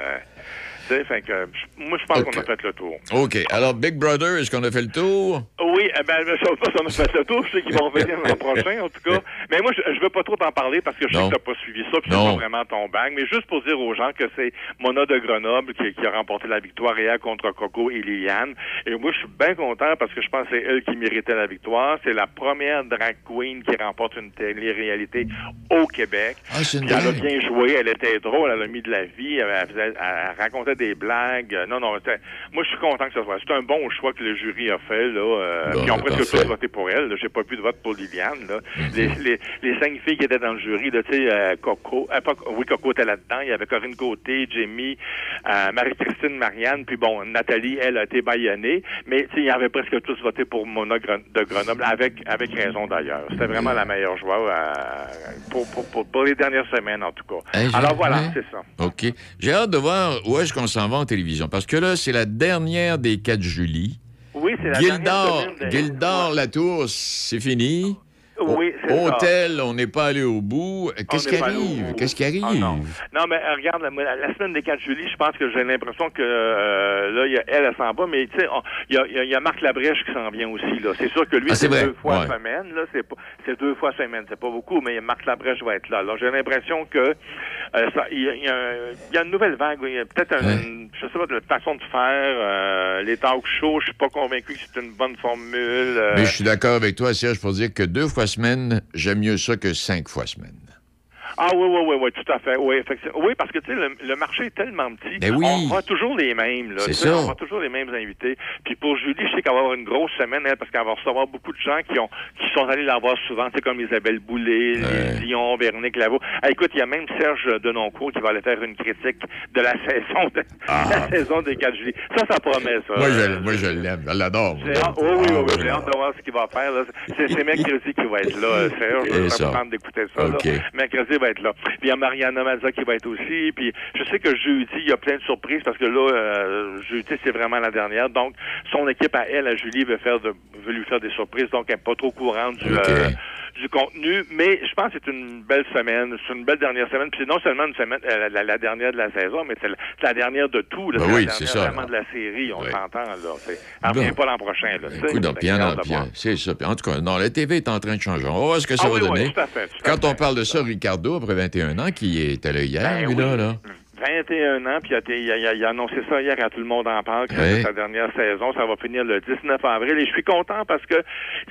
J: Euh, tu sais, fait que, je- moi, je pense
E: Ok.
J: qu'on a fait le tour.
E: OK. Alors, Big Brother, est-ce qu'on a fait le tour?
J: Oui, eh ben, je sais pas si on a fait le tour, je sais qu'ils vont revenir l'an prochain, en tout cas. Mais moi, je, je veux pas trop t'en parler parce que je sais
E: Non.
J: que t'as pas suivi ça, puis c'est pas vraiment ton bang. Mais juste pour dire aux gens que c'est Mona de Grenoble qui, qui a remporté la victoire hier contre Coco et Liliane. Et moi, je suis bien content parce que je pense que c'est elle qui méritait la victoire. C'est la première drag queen qui remporte une télé-réalité au Québec.
E: Ah,
J: elle a bien joué, elle était drôle, elle a mis de la vie, elle, elle faisait- elle racontait des blagues. Non, non, c'était- moi je suis content que ça soit. C'est un bon choix que le jury a fait. Là, euh,
E: Bon,
J: ils ont presque tous voté pour elle. J'ai pas plus de vote pour Liliane. Là. les, les, les cinq filles qui étaient dans le jury, là, tu sais, euh, Coco, euh, pas- oui, Coco était là-dedans. Il y avait Corinne Côté, Jamie, euh, Marie-Christine, Marianne, puis bon, Nathalie, elle a été baïonnée. Mais tu sais, ils avaient presque tous voté pour Mona de Grenoble, avec, avec raison d'ailleurs. C'était vraiment la meilleure euh, pour, pour, pour, pour les dernières semaines, en tout cas.
E: Hey,
J: Alors voilà, c'est ça.
E: OK. J'ai hâte de voir où est-ce qu'on s'en va en télévision. Parce que là, c'est la dernière des 4 juillet.
J: Oui, c'est la
E: Gildor,
J: dernière semaine de-
E: Gildor, la tour, c'est fini.
J: Ça.
E: Hôtel, on n'est pas allé au bout. Qu'est-ce qui arrive? Qu'est-ce qui arrive?
J: Ah, non. Non, mais euh, regarde, la, la semaine des 4 juillet, je pense que j'ai l'impression que euh, là, il y a, elle, elle s'en va, mais tu sais, il y y a- il y a Marc Labrèche qui s'en vient aussi. là. C'est sûr que lui,
E: Ah,
J: c'est deux fois
E: ouais.
J: semaine. Là, c'est, pas, c'est deux fois semaine, c'est pas beaucoup, mais Marc Labrèche va être là. Alors, j'ai l'impression que euh, il y, y a y une nouvelle vague. Il y a peut-être une, je sais pas, de façon de faire. euh, les talk shows, je suis pas convaincu que c'est une bonne formule. euh,
E: Mais je suis d'accord avec toi, Serge, pour dire que deux fois semaine, j'aime mieux ça que cinq fois semaine.
J: Ah oui, oui, oui, oui, tout à fait. Oui, parce que tu sais, le, le marché est tellement petit.
E: Ben oui.
J: On voit toujours les mêmes. Là,
E: C'est ça.
J: On voit toujours les mêmes invités. Puis pour Julie, je sais qu'elle va avoir une grosse semaine, elle, parce qu'elle va recevoir beaucoup de gens qui ont qui sont allés la voir souvent, tu sais, comme Isabelle Boulay,
E: Ouais.
J: Dion, Véronique Laveau. Ah, écoute, il y a même Serge Denoncourt qui va aller faire une critique de la saison de, la saison des 4 juillet. Ça, ça promet, ça.
E: Ah. Moi, je, moi, je l'aime. Je l'adore.
J: oui, oui, oui,
E: Ah,
J: j'ai hâte de voir ce qu'il va faire. là. C'est c'est mercredi qui va être là, euh, Serge. Ça me d'écouter ça. là.
E: OK.
J: Mercredi va être là. Puis il y a Mariana Mazza qui va être aussi. Puis je sais que jeudi, il y a plein de surprises parce que là, euh, jeudi, c'est vraiment la dernière. Donc, son équipe à elle, à Julie, veut, faire de, veut lui faire des surprises. Donc, elle n'est pas trop courante du, euh, du contenu. Mais je pense que c'est une belle semaine. C'est une belle dernière semaine. Puis c'est non seulement une semaine, euh, la, la dernière de la saison, mais c'est la, dernière de tout. Là.
E: Ben oui,
J: la dernière
E: ça.
J: vraiment de la série. On
E: Ouais.
J: s'entend, là. Revient
E: Bon.
J: pas l'an prochain, là.
E: c'est ça. Puis en tout cas, non, la TV est en train de changer. On va voir ce que ça
J: Ah
E: va
J: oui, oui,
E: donner.
J: tout à fait, tout
E: Quand on parle de ça, Ricardo, après 21 ans, qui était là hier,
J: Ben
E: lui,
J: oui.
E: là, là.
J: 21 ans, puis il a, été- il a- il a- il a annoncé ça hier à tout le monde en parle, que c'est sa dernière saison, ça va finir le 19 avril, et je suis content parce que,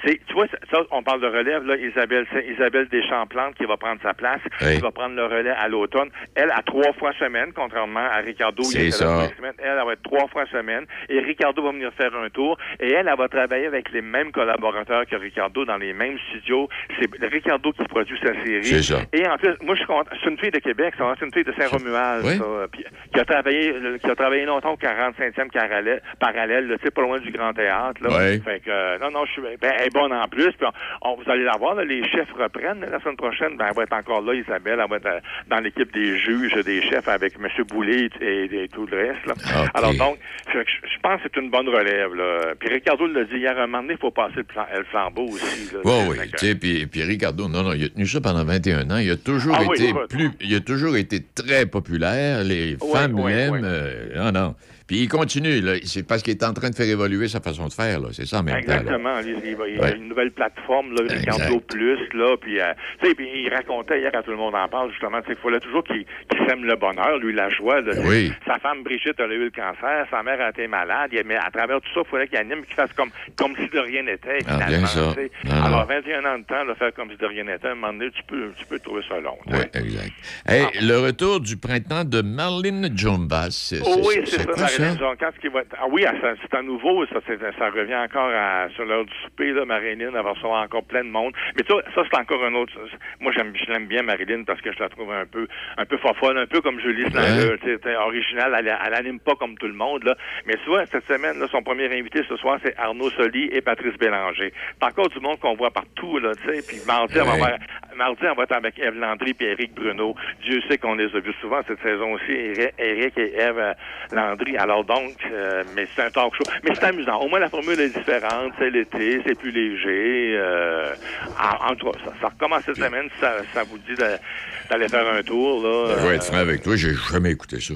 J: c'est, tu vois, ça, ça, on parle de relève, là, Isabelle, Isabelle Deschamps-Plante qui va prendre sa place,
E: Ouais.
J: qui va prendre le relais à l'automne. Elle, à trois fois semaine, contrairement à Ricardo, il cinq semaines. elle, elle va être trois fois semaine, et Ricardo va venir faire un tour, et elle, elle va travailler avec les mêmes collaborateurs que Ricardo dans les mêmes studios. C'est Ricardo qui produit sa série.
E: C'est ça.
J: Et en plus, moi, je suis content. C'est une fille de Québec. C'est une fille de Saint-Romuald,
E: Oui.
J: Ça. Puis, qui a travaillé, qui a travaillé longtemps au 45e parallèle, parallèle, tu pas loin du Grand Théâtre, là.
E: Oui.
J: Fait que, euh, non, non, je suis, ben, elle est bonne en plus. Puis, on, on- vous allez la voir, là, les chefs reprennent là, la semaine prochaine. Ben, elle va être encore là, Isabelle. Elle va être euh, dans l'équipe des juges, des chefs avec M. Boulay et, et tout le reste, là. Alors, donc, je je pense que c'est une bonne relève, là. Puis, Ricardo l'a dit hier, un moment donné, il faut passer le, plan- le flambeau aussi, là.
E: Oui, oui. Puis, puis Ricardo, non, non, il a tenu ça pendant 21 ans. Il a toujours
J: Ah
E: été
J: oui.
E: plus. Il a toujours été très populaire. Les femmes l'aiment. euh, non, non. Puis il continue, là. C'est parce qu'il est en train de faire évoluer sa façon de faire, là. C'est ça en même temps.
J: Exactement. Il, il y a une nouvelle plateforme, là, Ricardo Plus, là, puis, euh, tu sais, puis il racontait hier quand tout le monde en parle, justement, il fallait toujours qu'il sème le bonheur, lui, la joie. de-
E: oui.
J: Sa femme Brigitte elle a eu le cancer, sa mère a été malade, mais à travers tout ça, il fallait qu'il anime, qu'il fasse comme, comme si de rien n'était,
E: Ah, bien ça. Non.
J: Alors, 21 ans de temps, là, faire comme si de rien n'était, à un moment donné, tu peux, tu peux trouver ça long.
E: Oui, exact. Hey, le retour du printemps de Marlene Jombas.
J: Oh oui,
E: c'est-
J: c'est ça, qui va être- Ah oui, c'est à nouveau, ça, ça revient encore à, sur l'heure du souper, là, Marilyn, elle va recevoir encore plein de monde. Mais ça, ça c'est encore un autre. Moi, j'aime, je l'aime bien, Marilyn, parce que je la trouve un peu, un peu fofolle, un peu comme Julie Snyder, tu t'es originale, elle, elle anime pas comme tout le monde, là. Mais tu vois, cette semaine, là, son premier invité ce soir, c'est Arnaud Soli et Patrice Bélanger. C'est encore du monde qu'on voit partout, là, tu sais, puis mardi, elle va
E: Ouais.
J: avoir- mardi, on va être avec Eve Landry et Éric Bruno. Dieu sait qu'on les a vus souvent cette saison aussi, Éric et Eve euh, Landry. Alors donc, euh, mais c'est un talk show. Mais c'est amusant. Au moins, la formule est différente. C'est l'été, c'est plus léger. Euh, en, en tout cas, ça, ça recommence cette semaine. Ça, ça vous dit d'aller faire un tour. Là,
E: Je vais
J: Euh,
E: être franc avec toi, j'ai jamais écouté ça.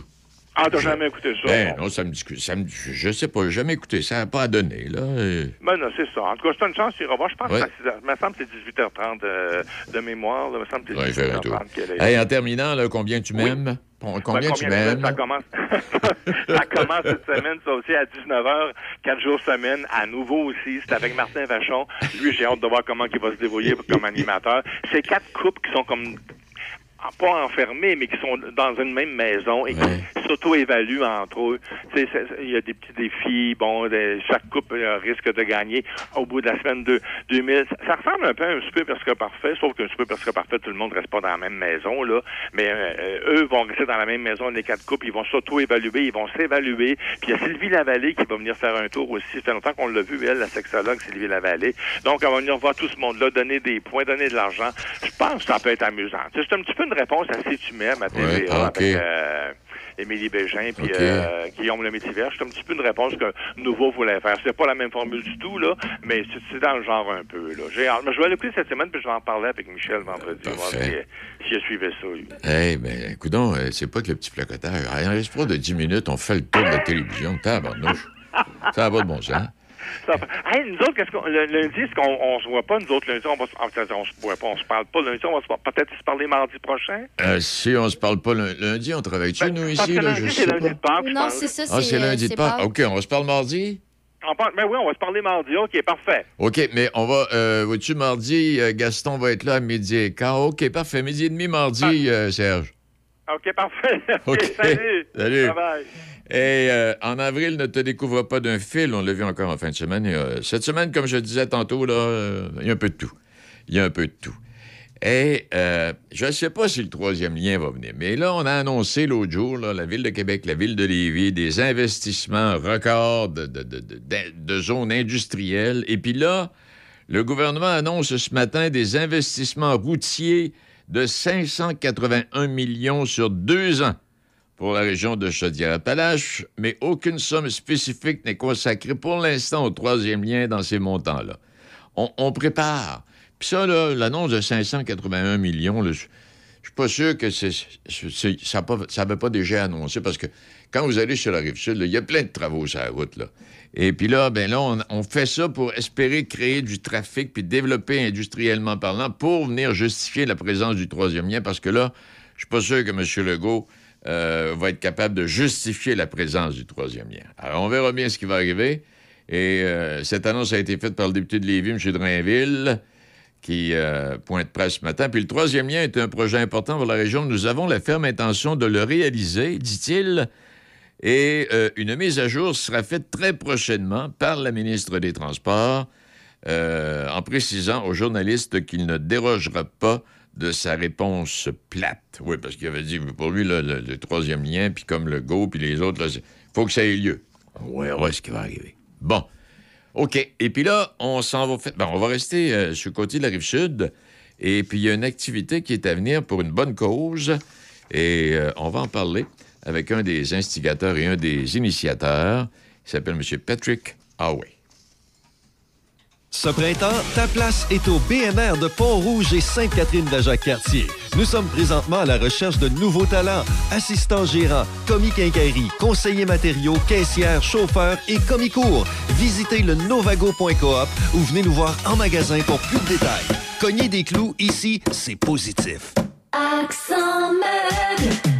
J: Ah, t'as jamais écouté ça?
E: Ben, non, ça me dit ça me, je sais pas, j'ai jamais écouté. Ça pas à donner, là. Euh,
J: Ben non, c'est ça. En tout cas, c'est une chance d'y revoir. Je pense
E: Ouais.
J: que c'est à 6 heures. Il me semble que c'est 18h30 euh, de mémoire. Là. Il me semble que c'est
E: faire un tour.
J: 18h30 qu'elle est.
E: Hey, en terminant, là, combien tu m'aimes? Bon, Combien
J: Ben,
E: tu m'aimes?
J: Ça commence, ça commence cette semaine, ça aussi, à 19h, 4 jours semaine, à nouveau aussi. C'est avec Martin Vachon. Lui, j'ai hâte de voir comment il va se débrouiller comme animateur. C'est quatre couples qui sont comme pas enfermés, mais qui sont dans une même maison et qui s'auto-évaluent entre eux. Il y a des petits défis. Bon, chaque couple risque de gagner au bout de la semaine de 2000. Ça, ça ressemble un peu à un super presque parfait, sauf qu'un super presque parfait, tout le monde reste pas dans la même maison, là. Mais euh, euh, eux vont rester dans la même maison, les quatre couples. Ils vont s'auto-évaluer, ils vont s'évaluer. Puis il y a Sylvie Lavallée qui va venir faire un tour aussi. Ça fait longtemps qu'on l'a vu, elle, la sexologue Sylvie Lavallée. Donc, elle va venir voir tout ce monde-là, donner des points, donner de l'argent. Je pense que ça peut être amusant. C'est un petit peu une réponse à Si tu m'aimes à TVA
E: Ouais, ah,
J: avec euh, Émilie Bégin puis euh, Guillaume le Métivier. C'est un petit peu une réponse que Nouveau voulait faire. C'est pas la même formule du tout, là, mais c'est- dans le genre un peu. Là. J'ai je vais l'écouter cette semaine, puis je vais en parler avec Michel vendredi. voir si, si il suivait ça. lui.
E: Eh ben, coudon, euh, c'est pas que le petit placoteur. Il en pas de 10 minutes, on fait le tour de la télévision. Tabarnouche. Ça pas de bon sens.
J: Ça Hey, nous autres, qu'est-ce qu'on, le, lundi, est-ce qu'on on se voit pas? Nous autres, lundi, on va se, on se voit pas, on se parle pas. Lundi, on va se peut-être se parler mardi prochain?
E: Euh, si on se parle pas lun- lundi, on travaille-tu, nous,
J: Ben, parce
E: ici? Là,
J: lundi,
E: je
J: c'est
E: sais
J: lundi
E: pas.
J: de Pâques,
D: Non, c'est ça,
E: Ah, c'est lundi de
D: c'est
E: Pâques. OK, on se parle mardi?
J: On parle, ben oui, on va se parler mardi. OK, parfait.
E: OK, mais on va. Euh, Vois-tu, mardi, euh, Gaston va être là à midi et quart. OK, parfait. Midi et demi, mardi, euh, Serge.
J: OK, parfait.
E: OK.
J: Salut.
E: Salut. Et euh, en avril, ne te découvre pas d'un fil. On l'a vu encore en fin de semaine. Euh, cette semaine, comme je disais tantôt, là, euh, il y a un peu de tout. Il y a un peu de tout. Et euh, je ne sais pas si le troisième lien va venir, mais là, on a annoncé l'autre jour, là, la Ville de Québec, la Ville de Lévis, des investissements records de- de zones industrielles. Et puis là, le gouvernement annonce ce matin des investissements routiers de 581 millions sur deux ans pour la région de Chaudière-Appalaches, mais aucune somme spécifique n'est consacrée pour l'instant au troisième lien dans ces montants-là. On, prépare. Puis ça, l'annonce de 581 millions, je je suis pas sûr que c'est- c'est- ça pas déjà annoncé parce que quand vous allez sur la rive sud, il y a plein de travaux sur la route. Là. Et puis là, ben là, on, fait ça pour espérer créer du trafic puis développer industriellement parlant pour venir justifier la présence du troisième lien parce que là, je suis pas sûr que M. Legault euh, va être capable de justifier la présence du troisième lien. Alors, on verra bien ce qui va arriver. Et euh, cette annonce a été faite par le député de Lévis, M. Drainville, qui euh, pointe presse ce matin. Puis le troisième lien est un projet important pour la région. Nous avons la ferme intention de le réaliser, dit-il. Et euh, une mise à jour sera faite très prochainement par la ministre des Transports, euh, en précisant aux journalistes qu'il ne dérogera pas de sa réponse plate. Oui, parce qu'il avait dit, pour lui, là, le, le troisième lien, puis comme le GO, puis les autres, il faut que ça ait lieu. On verra ce qui va arriver. Bon. OK. Et puis là, on s'en va... Fait... ben, on va rester euh, sur le côté de la rive sud. Et puis, il y a une activité qui est à venir pour une bonne cause. Et euh, on va en parler avec un des instigateurs et un des initiateurs. Il s'appelle M. Patrick Howey.
H: Ce printemps, ta place est au BMR de Pont-Rouge et Sainte-Catherine-de-Jacques-Cartier. Nous sommes présentement à la recherche de nouveaux talents, assistants gérants, commis quincaillerie, conseillers matériaux, caissières, chauffeurs et commis cours. Visitez le novago.coop ou venez nous voir en magasin pour plus de détails. Cognez des clous, ici, c'est positif.
K: Accent meuble.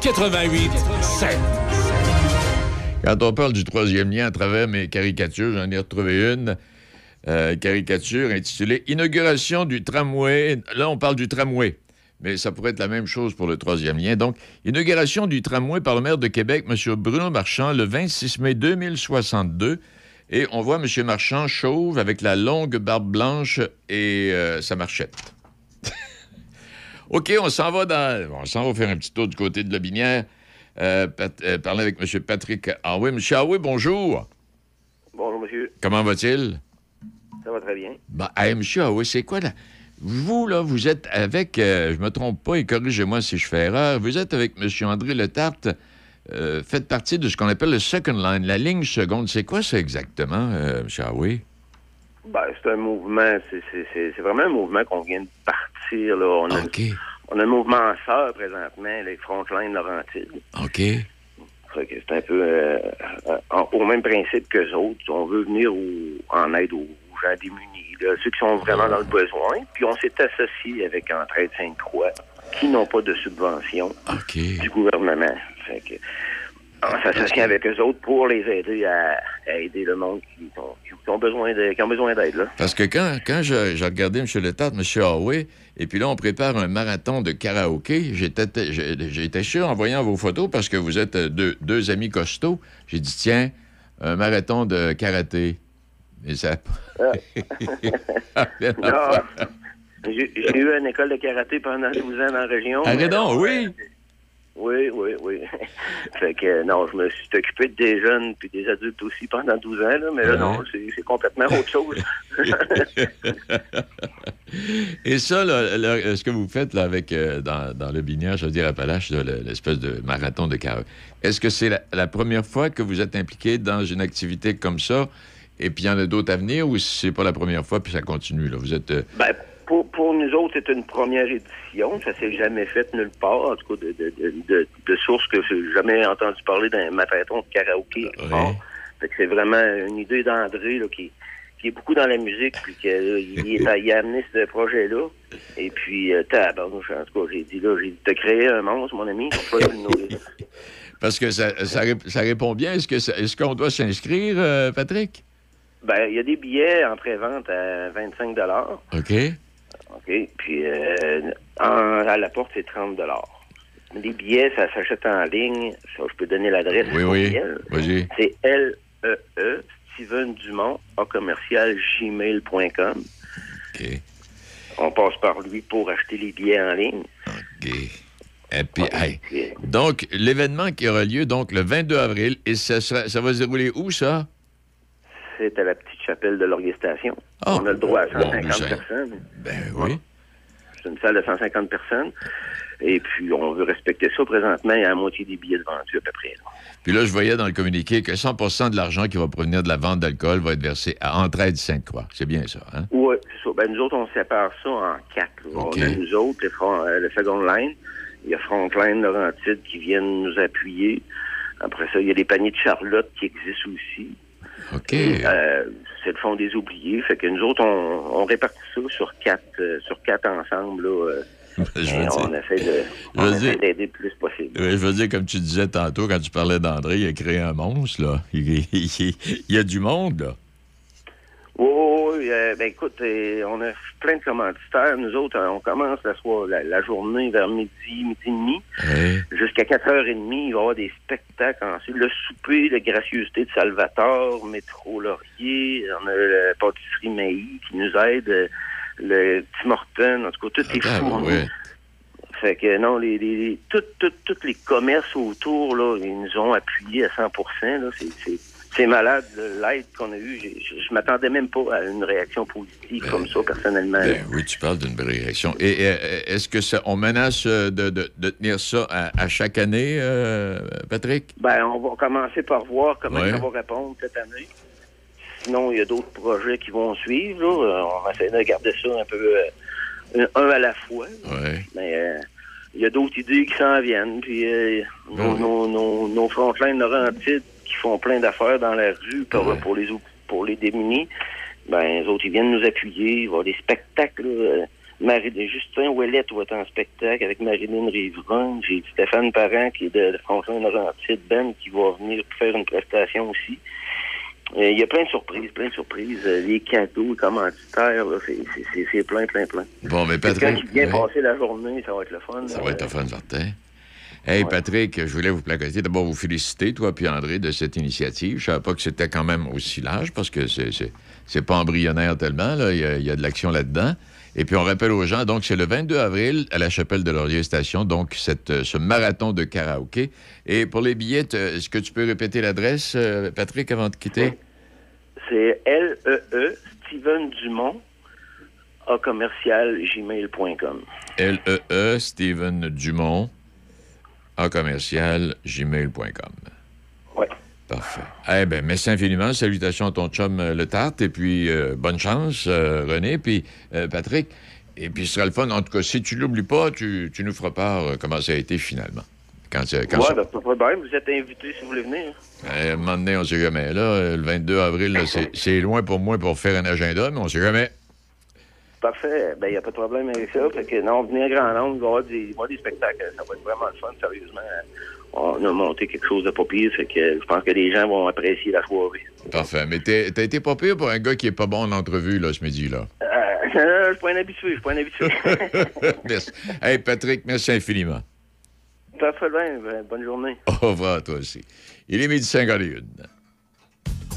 B: 88 7.
E: Quand on parle du troisième lien à travers mes caricatures, j'en ai retrouvé une. euh, caricature intitulée Inauguration du tramway. Là, on parle du tramway. Mais ça pourrait être la même chose pour le troisième lien. Donc, inauguration du tramway par le maire de Québec, M. Bruno Marchand, le 26 mai 2062. Et on voit M. Marchand chauve avec la longue barbe blanche et euh, sa marchette. OK, on s'en va dans. On s'en va faire un petit tour du côté de la Binière. Euh, euh, parler avec M. Patrick Aoué. M. Aoué, bonjour.
L: Bonjour, monsieur.
E: Comment va-t-il?
L: Ça va très bien.
E: Ben, hey, M. C'est quoi là? Vous, là, vous êtes avec, euh, je me trompe pas, et corrigez-moi si je fais erreur, vous êtes avec M. André Letarte, euh, faites partie de ce qu'on appelle le second line, la ligne seconde. C'est quoi ça exactement, M. Aoué?
L: Ben, c'est un mouvement, c'est- vraiment un mouvement qu'on vient de partir. Là. On, a, on a un mouvement en sœur présentement, les Frontline Laurentides.
E: OK.
L: C'est un peu euh, euh, au même principe que autres. On veut venir au- en aide aux, gens démunis, là, ceux qui sont vraiment dans le besoin. Puis on s'est associé avec Entraide Sainte-Croix, qui n'ont pas de subvention du gouvernement. Fait que, on s'associe avec eux autres pour les aider à, à aider le monde qui, ont- qui ont besoin de- qui ont besoin d'aide. là.
E: Parce que quand, quand je- j'ai regardé M. Letarte, M. Aoué, et puis là, on prépare un marathon de karaoké, j'étais été sûr en voyant vos photos, parce que vous êtes euh, deux, deux amis costauds, j'ai dit, tiens, un marathon de karaté. Et ça...
L: Non. J'ai j'ai eu une école de karaté pendant 12 ans dans la région.
E: Arrête donc, oui.
L: Oui, oui, oui. fait que non, je me suis occupé des jeunes puis des adultes aussi pendant 12 ans, là, mais là,
E: Ouais.
L: non, c'est complètement autre chose.
E: Et ça, là, là, ce que vous faites là, avec, euh, dans, dans le Binière, je veux dire Appalaches, l'espèce de marathon de karaoké, est-ce que c'est la, la première fois que vous êtes impliqué dans une activité comme ça, et puis il y en a d'autres à venir, ou c'est pas la première fois, puis ça continue? Là? Vous êtes... euh,
L: ben, pour, pour nous autres, c'est une première édition. Ça s'est jamais fait nulle part, en tout cas, de, de, de, de, de sources que j'ai jamais entendu parler d'un marathon de karaoké. Fait que c'est vraiment une idée d'André, là, qui, qui est beaucoup dans la musique, puis qu'il il, est- il a amené ce projet-là. Et puis, euh, tabarnouche, en tout cas, j'ai dit, là, j'ai dit, t'as créé un monstre, mon ami, faut pas le nourrir.
E: Parce que ça, ça, rép- ça répond bien. Est-ce que ça- est-ce qu'on doit s'inscrire, euh, Patrick?
L: Ben, il y a des billets en pré-vente à 25
E: OK.
L: OK? Puis euh, en- à la porte, c'est 30 Les billets, ça s'achète en ligne. Ça, je peux donner l'adresse.
E: Oui, oui. Vas-y.
L: C'est L-E-E, Steven Dumont, à commercial gmail.com.
E: OK.
L: On passe par lui pour acheter les billets en ligne.
E: OK. Et puis, hey. Donc, l'événement qui aura lieu donc le 22 avril, et ça, sera- ça va se dérouler où, ça?
L: C'est à la petite chapelle de l'organisation.
E: Ah.
L: On a le droit à
E: Bon,
L: 150
E: ben, ça-
L: personnes.
E: Ben oui.
L: C'est une salle de 150 personnes. Et puis, on veut respecter ça. Présentement, il y a la moitié des billets de vendus à peu près. là.
E: Puis là, je voyais dans le communiqué que 100% de l'argent qui va provenir de la vente d'alcool va être versé à Entraide Sainte-Croix. C'est bien ça, hein?
L: Oui, c'est ça. Ben, nous autres, on sépare ça en quatre. On a nous autres, le, front, euh, le second line. Il y a Frontline, Laurentide qui viennent nous appuyer. Après ça, il y a les paniers de Charlotte qui existent aussi.
E: OK.
L: Euh, c'est le fond des oubliés. Fait que nous autres, on, on répartit ça sur quatre, euh, sur quatre ensemble. Là, euh,
E: Je veux
L: on
E: dire-
L: essaie de,
E: je
L: on essaie d'aider le plus possible.
E: Je veux dire, comme tu disais tantôt, quand tu parlais d'André, il a créé un monstre, là. Il, il- il y a du monde, là.
L: Oui, oui, euh, ben écoute, euh, on a plein de commanditaires. Nous autres, euh, on commence la, soir- la, la journée vers midi, midi et demi. Jusqu'à 4h30, il va y avoir des spectacles ensuite. Le souper, la gracieuseté de Salvatore, Métro Laurier, on a la pâtisserie Maï qui nous aide, le Tim Horton, en tout cas, tout est
E: Ah,
L: fourni.
E: ouais.
L: Fait que non, les, les, les- tout- tout- tous les commerces autour, là, ils nous ont appuyés à 100 là. C'est, c'est, malade, l'aide qu'on a eue. Je, je m'attendais même pas à une réaction positive comme ça, personnellement.
E: Ben oui, tu parles d'une belle réaction. Et, est-ce que ça, on menace euh, de, de- de tenir ça à, à chaque année, euh, Patrick?
L: Ben, on va commencer par voir comment
E: Ouais.
L: ça va répondre cette année. Sinon, il y a d'autres projets qui vont suivre. là. Euh, On va essayer de garder ça un peu euh, un, à la fois.
E: Ouais.
L: Mais euh, il y a d'autres idées qui s'en viennent. Puis nos, nos, nos, nos frontlines qui font plein d'affaires dans la rue pour, pour les ou- pour les démunis, ben les autres, ils viennent nous appuyer. Il va y avoir des spectacles. Euh, Marie, Justin Ouellette va être en spectacle avec Marilyn Rivron. J'ai Stéphane Parent qui est de, de Frontlin Laurentide, Ben, qui va venir faire une prestation aussi. Euh, Il y a plein de surprises, plein de surprises. Euh, les cadeaux, les commanditaires, c'est- plein, plein, plein.
E: Bon, mais Patrick.
L: qui vient
E: ouais,
L: passer la journée, ça va être le fun.
E: ça va être le fun, certain. Hey, Patrick, je voulais vous placoter. D'abord, vous féliciter, toi puis André, de cette initiative. Je savais pas que c'était quand même aussi large parce que c'est, pas embryonnaire tellement. Là. Il, y a, il y a de l'action là-dedans. Et puis, on rappelle aux gens, donc, c'est le 22 avril à la chapelle de Laurier Station, donc, cette, euh, ce marathon de karaoké. Et pour les billets, euh, est-ce que tu peux répéter l'adresse, euh, Patrick, avant de quitter?
L: C'est L-E-E, Steven Dumont, à commercial gmail.com.
E: L-E-E, E Steven Dumont, en commercial, gmail.com.
L: Ouais.
E: Parfait. Eh bien, merci infiniment. Salutations à ton chum, euh, Le Tarte. Et puis, euh, bonne chance, euh, René. Puis, Patrick. Et puis, ce sera le fun. En tout cas, si tu l'oublies pas, tu, tu nous feras part comment ça a été finalement. Quand, quand
L: ouais,
E: ça-
L: ben, pas de problème. Vous êtes invité si vous voulez venir.
E: Eh, à un moment donné, on sait jamais. Là, le 22 avril, c'est loin pour moi pour faire un agenda, mais on sait jamais.
L: Parfait. Ben, il n'y a pas de problème avec ça. Fait que, non, venez à grand nombre, il va y avoir des, il va y avoir des spectacles. Ça va être vraiment le fun, sérieusement. On a monté quelque chose de pas pire, fait que je pense que les gens vont apprécier la soirée.
E: Parfait. Mais t'as été pas pire pour un gars qui est pas bon en entrevue, là, ce midi-là.
L: Euh, je suis pas un habitué, je suis pas un habitué.
E: merci. Hey, Patrick, merci infiniment.
L: Parfait, ben, ben, bonne journée.
E: Au revoir toi aussi. Il est midi 51.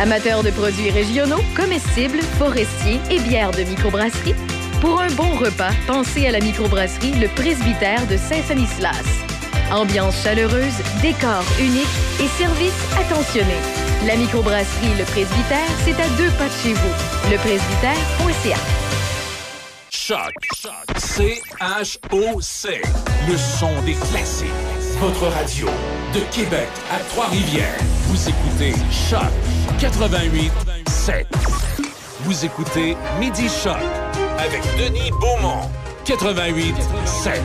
I: Amateurs de produits régionaux, comestibles, forestiers et bières de microbrasserie, pour un bon repas, pensez à la microbrasserie Le Presbytère de Saint-Sanislas. Ambiance chaleureuse, décor unique et service attentionné. La microbrasserie Le Presbytère, c'est à deux pas de chez vous. Lepresbytère.ca.
B: Choc. C-H-O-C. Le son des classiques. Votre radio. De Québec à Trois-Rivières. Vous écoutez Choc 88 7. Vous écoutez Midi Choc avec Denis Beaumont. 88 7.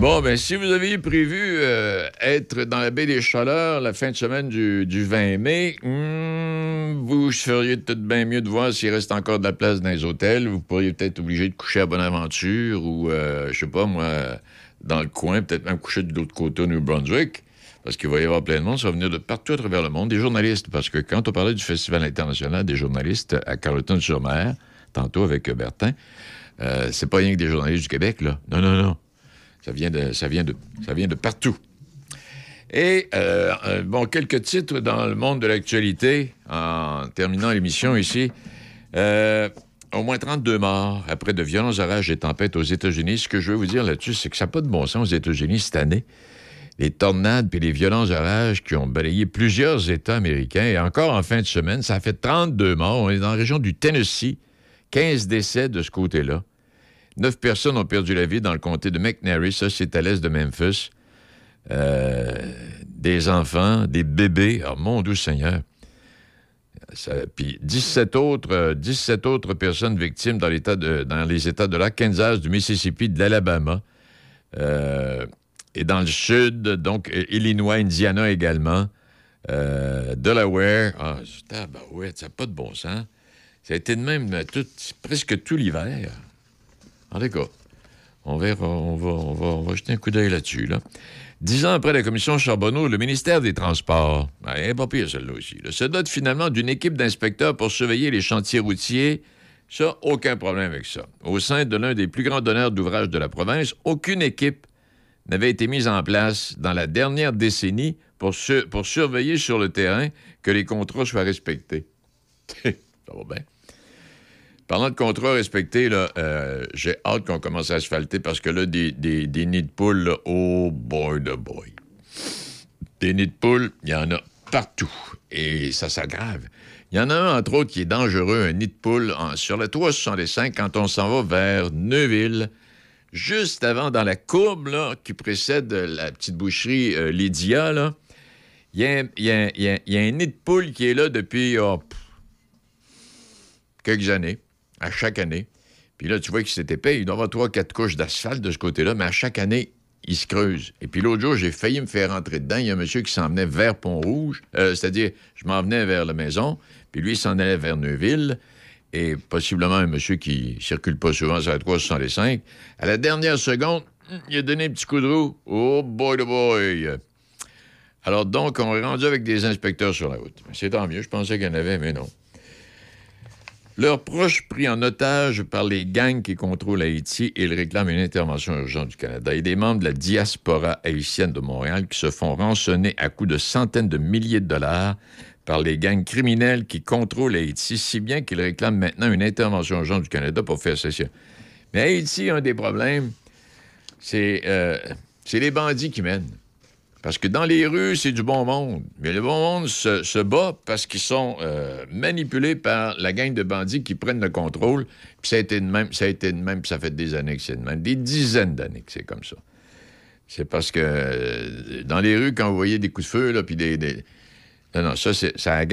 E: Bon, ben si vous aviez prévu euh, être dans la baie des Chaleurs la fin de semaine du, du 20 mai, hmm, vous feriez peut-être bien mieux de voir s'il reste encore de la place dans les hôtels. Vous pourriez peut-être obligé de coucher à Bonaventure ou, euh, je sais pas moi, dans le coin, peut-être même coucher de l'autre côté au New Brunswick. Parce qu'il va y avoir plein de monde, ça va venir de partout à travers le monde, des journalistes. Parce que quand on parlait du Festival international des journalistes à Carleton-sur-Mer, tantôt avec Bertin, euh, c'est pas rien que des journalistes du Québec, là. Non, non, non. Ça vient de, ça vient de, ça vient de partout. Et, euh, euh, bon, quelques titres dans le monde de l'actualité en terminant l'émission ici. Au moins 32 morts après de violents orages et tempêtes aux États-Unis. Ce que je veux vous dire là-dessus, c'est que ça n'a pas de bon sens aux États-Unis cette année. Les tornades puis les violents orages qui ont balayé plusieurs États américains. Et encore en fin de semaine, ça a fait 32 morts. On est dans la région du Tennessee. 15 décès de ce côté-là. Neuf personnes ont perdu la vie dans le comté de McNary, ça c'est à l'est de Memphis. Euh, des enfants, des bébés, oh mon doux Seigneur. Puis 17 autres, euh, 17 autres personnes victimes dans les États de l'Arkansas, du Mississippi, de l'Alabama. Euh, et dans le sud, donc euh, Illinois, Indiana également. Euh, Delaware. Ah, tabarouette, ça n'a pas de bon sens. Ça a été de même euh, presque tout l'hiver. En tout cas, on verra, on va, on va, on va jeter un coup d'œil là-dessus. Là. Dix ans après la commission Charbonneau, le ministère des Transports, ben, pas pire celle-là aussi, se dote finalement d'une équipe d'inspecteurs pour surveiller les chantiers routiers. Ça, aucun problème avec ça. Au sein de l'un des plus grands donneurs d'ouvrages de la province, aucune équipe n'avait été mise en place dans la dernière décennie pour, pour surveiller sur le terrain que les contrats soient respectés. ça va bien. Parlant de contrats respectés, euh, j'ai hâte qu'on commence à asphalter parce que là, des, des- des nids de poules, là, oh boy de boy. Des nids de poules, il y en a partout. Et ça s'aggrave. Il y en a un, entre autres, qui est dangereux, un nid de poule sur la 365 quand on s'en va vers Neuville, juste avant, dans la courbe qui précède la petite boucherie euh, Lydia. Il y, a un- nid de poule qui est là depuis oh, quelques années, à chaque année. Puis là, tu vois qu'il s'est épais. Il doit y avoir trois, quatre couches d'asphalte de ce côté-là, mais à chaque année, il se creuse. Et puis l'autre jour, j'ai failli me faire rentrer dedans. Il y a un monsieur qui s'en venait vers Pont-Rouge. Euh, C'est-à-dire, je m'en venais vers la maison, puis lui, il s'en allait vers Neuville. Et possiblement un monsieur qui circule pas souvent sur la 365. À la dernière seconde, il a donné un petit coup de roue. Oh boy, the boy! Alors donc, on est rendu avec des inspecteurs sur la route. C'est tant mieux, je pensais qu'il y en avait, mais non. Leurs proches pris en otage par les gangs qui contrôlent Haïti, ils réclament une intervention urgente du Canada. Et des membres de la diaspora haïtienne de Montréal qui se font rançonner à coups de centaines de milliers de dollars par les gangs criminels qui contrôlent Haïti, si bien qu'ils réclament maintenant une intervention urgente du Canada pour faire cession. Mais Haïti, un des problèmes, c'est euh, les bandits qui mènent. Parce que dans les rues, c'est du bon monde. Mais le bon monde se, se bat parce qu'ils sont euh, manipulés par la gang de bandits qui prennent le contrôle. Puis ça a été de même, ça a été de même, puis ça fait des années que c'est de même, des dizaines d'années que c'est comme ça. C'est parce que euh, dans les rues, quand vous voyez des coups de feu, là, puis des- Non, non, ça, c'est la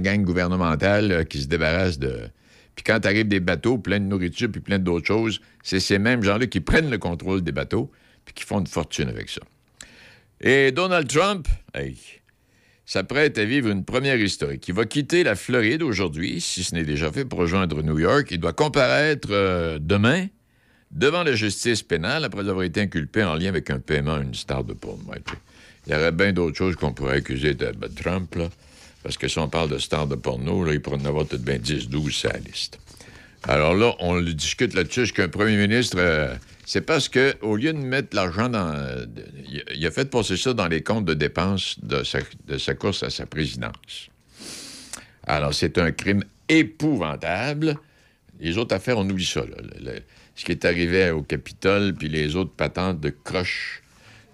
E: gang, gouvernementale euh, qui se débarrasse de... Puis quand arrivent des bateaux pleins de nourriture puis plein d'autres choses, c'est ces mêmes gens-là qui prennent le contrôle des bateaux puis qui font une fortune avec ça. Et Donald Trump, hey, s'apprête à vivre une première historique. Il va quitter la Floride aujourd'hui, si ce n'est déjà fait, pour rejoindre New York. Il doit comparaître euh, demain devant la justice pénale après avoir été inculpé en lien avec un paiement à une star de puis Il y aurait bien d'autres choses qu'on pourrait accuser de, de Trump, là, parce que si on parle de star de porno, là, il pourrait en avoir peut-être bien 10, 12 sur la liste. Alors là, on le discute là-dessus qu'un premier ministre, euh, c'est parce que au lieu de mettre l'argent dans. de- il, a fait passer ça dans les comptes de dépenses de sa, de course à sa présidence. Alors, c'est un crime épouvantable. Les autres affaires, on oublie ça. là. Ce qui est arrivé au Capitole, puis les autres patentes de croche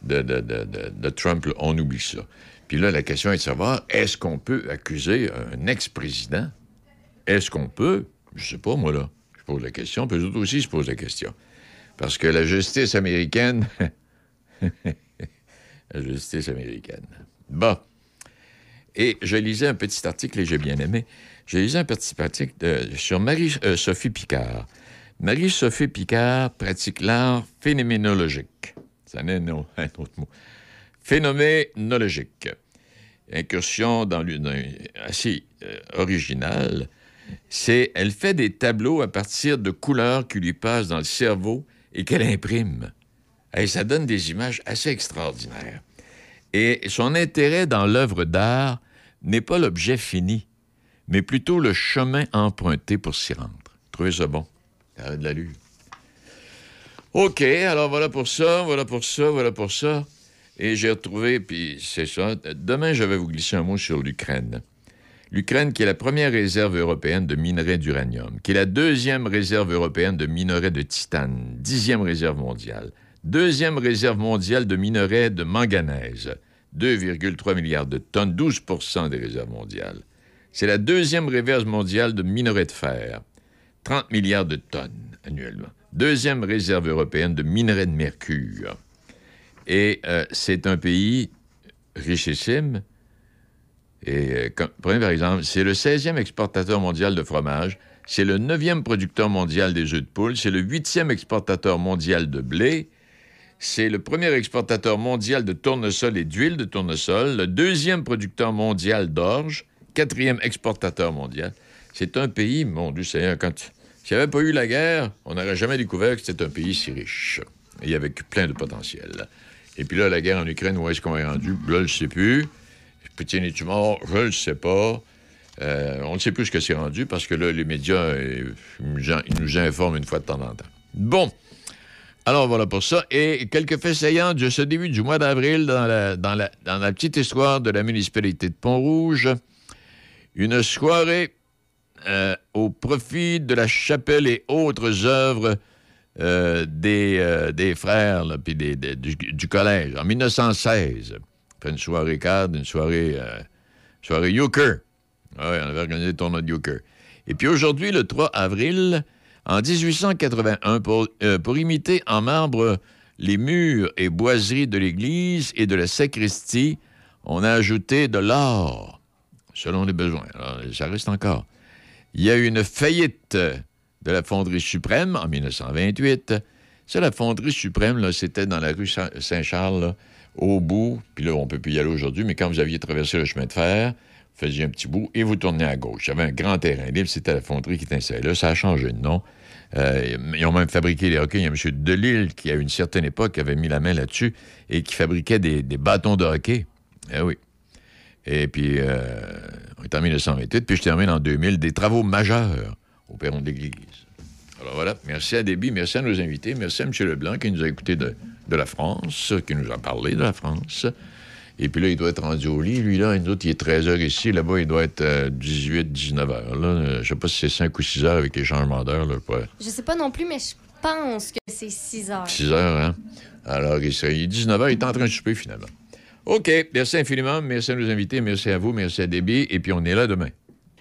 E: de, Trump, on oublie ça. Puis là, la question est de savoir, est-ce qu'on peut accuser un ex-président? Est-ce qu'on peut? Je sais pas, moi, là. Je pose la question, puis les autres aussi se posent la question. Parce que la justice américaine... la justice américaine. Bon. Et je lisais un petit article et j'ai bien aimé. J'ai lisé un petit article sur Marie-Sophie Picard. Marie-Sophie Picard pratique l'art phénoménologique. Ça n'est un autre mot. Phénoménologique. Incursion dans l'une assez euh, originale. C'est, elle fait des tableaux à partir de couleurs qui lui passent dans le cerveau et qu'elle imprime. Et ça donne des images assez extraordinaires. Et son intérêt dans l'œuvre d'art n'est pas l'objet fini, mais plutôt le chemin emprunté pour s'y rendre. Trouvez ça bon? Ça a de l'allure. OK, alors voilà pour ça, voilà pour ça, voilà pour ça. Et j'ai retrouvé, puis c'est ça. Demain, je vais vous glisser un mot sur l'Ukraine. L'Ukraine, qui est la première réserve européenne de minerais d'uranium, qui est la deuxième réserve européenne de minerais de titane, dixième réserve mondiale, deuxième réserve mondiale de minerais de manganèse, 2,3 milliards de tonnes, 12% des réserves mondiales. C'est la deuxième réserve mondiale de minerais de fer, 30 milliards de tonnes annuellement. Deuxième réserve européenne de minerais de mercure. Et euh, c'est un pays richissime, Et euh, prenez par exemple, c'est le 16e exportateur mondial de fromage, c'est le 9e producteur mondial des œufs de poule, c'est le 8e exportateur mondial de blé, c'est le premier exportateur mondial de tournesol et d'huile de tournesol, le deuxième producteur mondial d'orge, quatrième exportateur mondial. C'est un pays, mon Dieu Seigneur, quand s'il n'y avait pas eu la guerre, on n'aurait jamais découvert que c'était un pays si riche et avec plein de potentiel. Et puis là, la guerre en Ukraine, où est-ce qu'on est rendu? Je ne sais plus. Poutine est-tu mort? Je ne le sais pas. Euh, on ne sait plus ce que c'est rendu parce que là, les médias, euh, ils nous informent une fois de temps en temps. Bon. Alors voilà pour ça. Et quelques faits saillants de ce début du mois d'avril dans la, dans, la, dans la petite histoire de la municipalité de Pont-Rouge. Une soirée euh, au profit de la chapelle et autres œuvres euh, des, euh, des frères, là, puis des- des- du, collège, en 1916. Fait une soirée cadre, une soirée, soirée euchre. Ah Ouais, on avait organisé le tournoi de euchre. Et puis aujourd'hui, le 3 avril, en 1881, pour, pour imiter en marbre les murs et boiseries de l'église et de la sacristie, on a ajouté de l'or, selon les besoins. Alors, ça reste encore. Il y a eu une faillite de la Fonderie suprême en 1928. Ça, la Fonderie suprême, là, c'était dans la rue Saint- Saint-Charles, au bout. Puis là, on peut plus y aller aujourd'hui, mais quand vous aviez traversé le chemin de fer, vous faisiez un petit bout et vous tournez à gauche. Il y avait un grand terrain libre, c'était la fonderie qui était installée là. Ça a changé de nom. Euh, ils ont même fabriqué les hockey. Il y a M. Delille qui, à une certaine époque, avait mis la main là-dessus et qui fabriquait des, des bâtons de hockey. Eh oui. Et puis, euh, on est en 1928, puis je termine en 2000, des travaux majeurs au perron de l'Église. Alors voilà, merci à Déby, merci à nos invités, merci à M. Leblanc qui nous a écoutés de, de la France, qui nous a parlé de la France. Et puis là, il doit être rendu au lit, lui, là. Et nous autres, il est 13 h ici. Là-bas, il doit être 18, 19 h. Là. Euh, Je sais pas si c'est 5 ou 6 heures avec les changements d'heure. Là, pas
D: Je sais pas non plus, mais je pense que c'est 6 heures.
E: 6 heures, hein? Alors, il serait- il est 19 h, il est en train de souper, finalement. OK, merci infiniment. Merci à nos invités, merci à vous, merci à Déby. Et puis, on est là demain.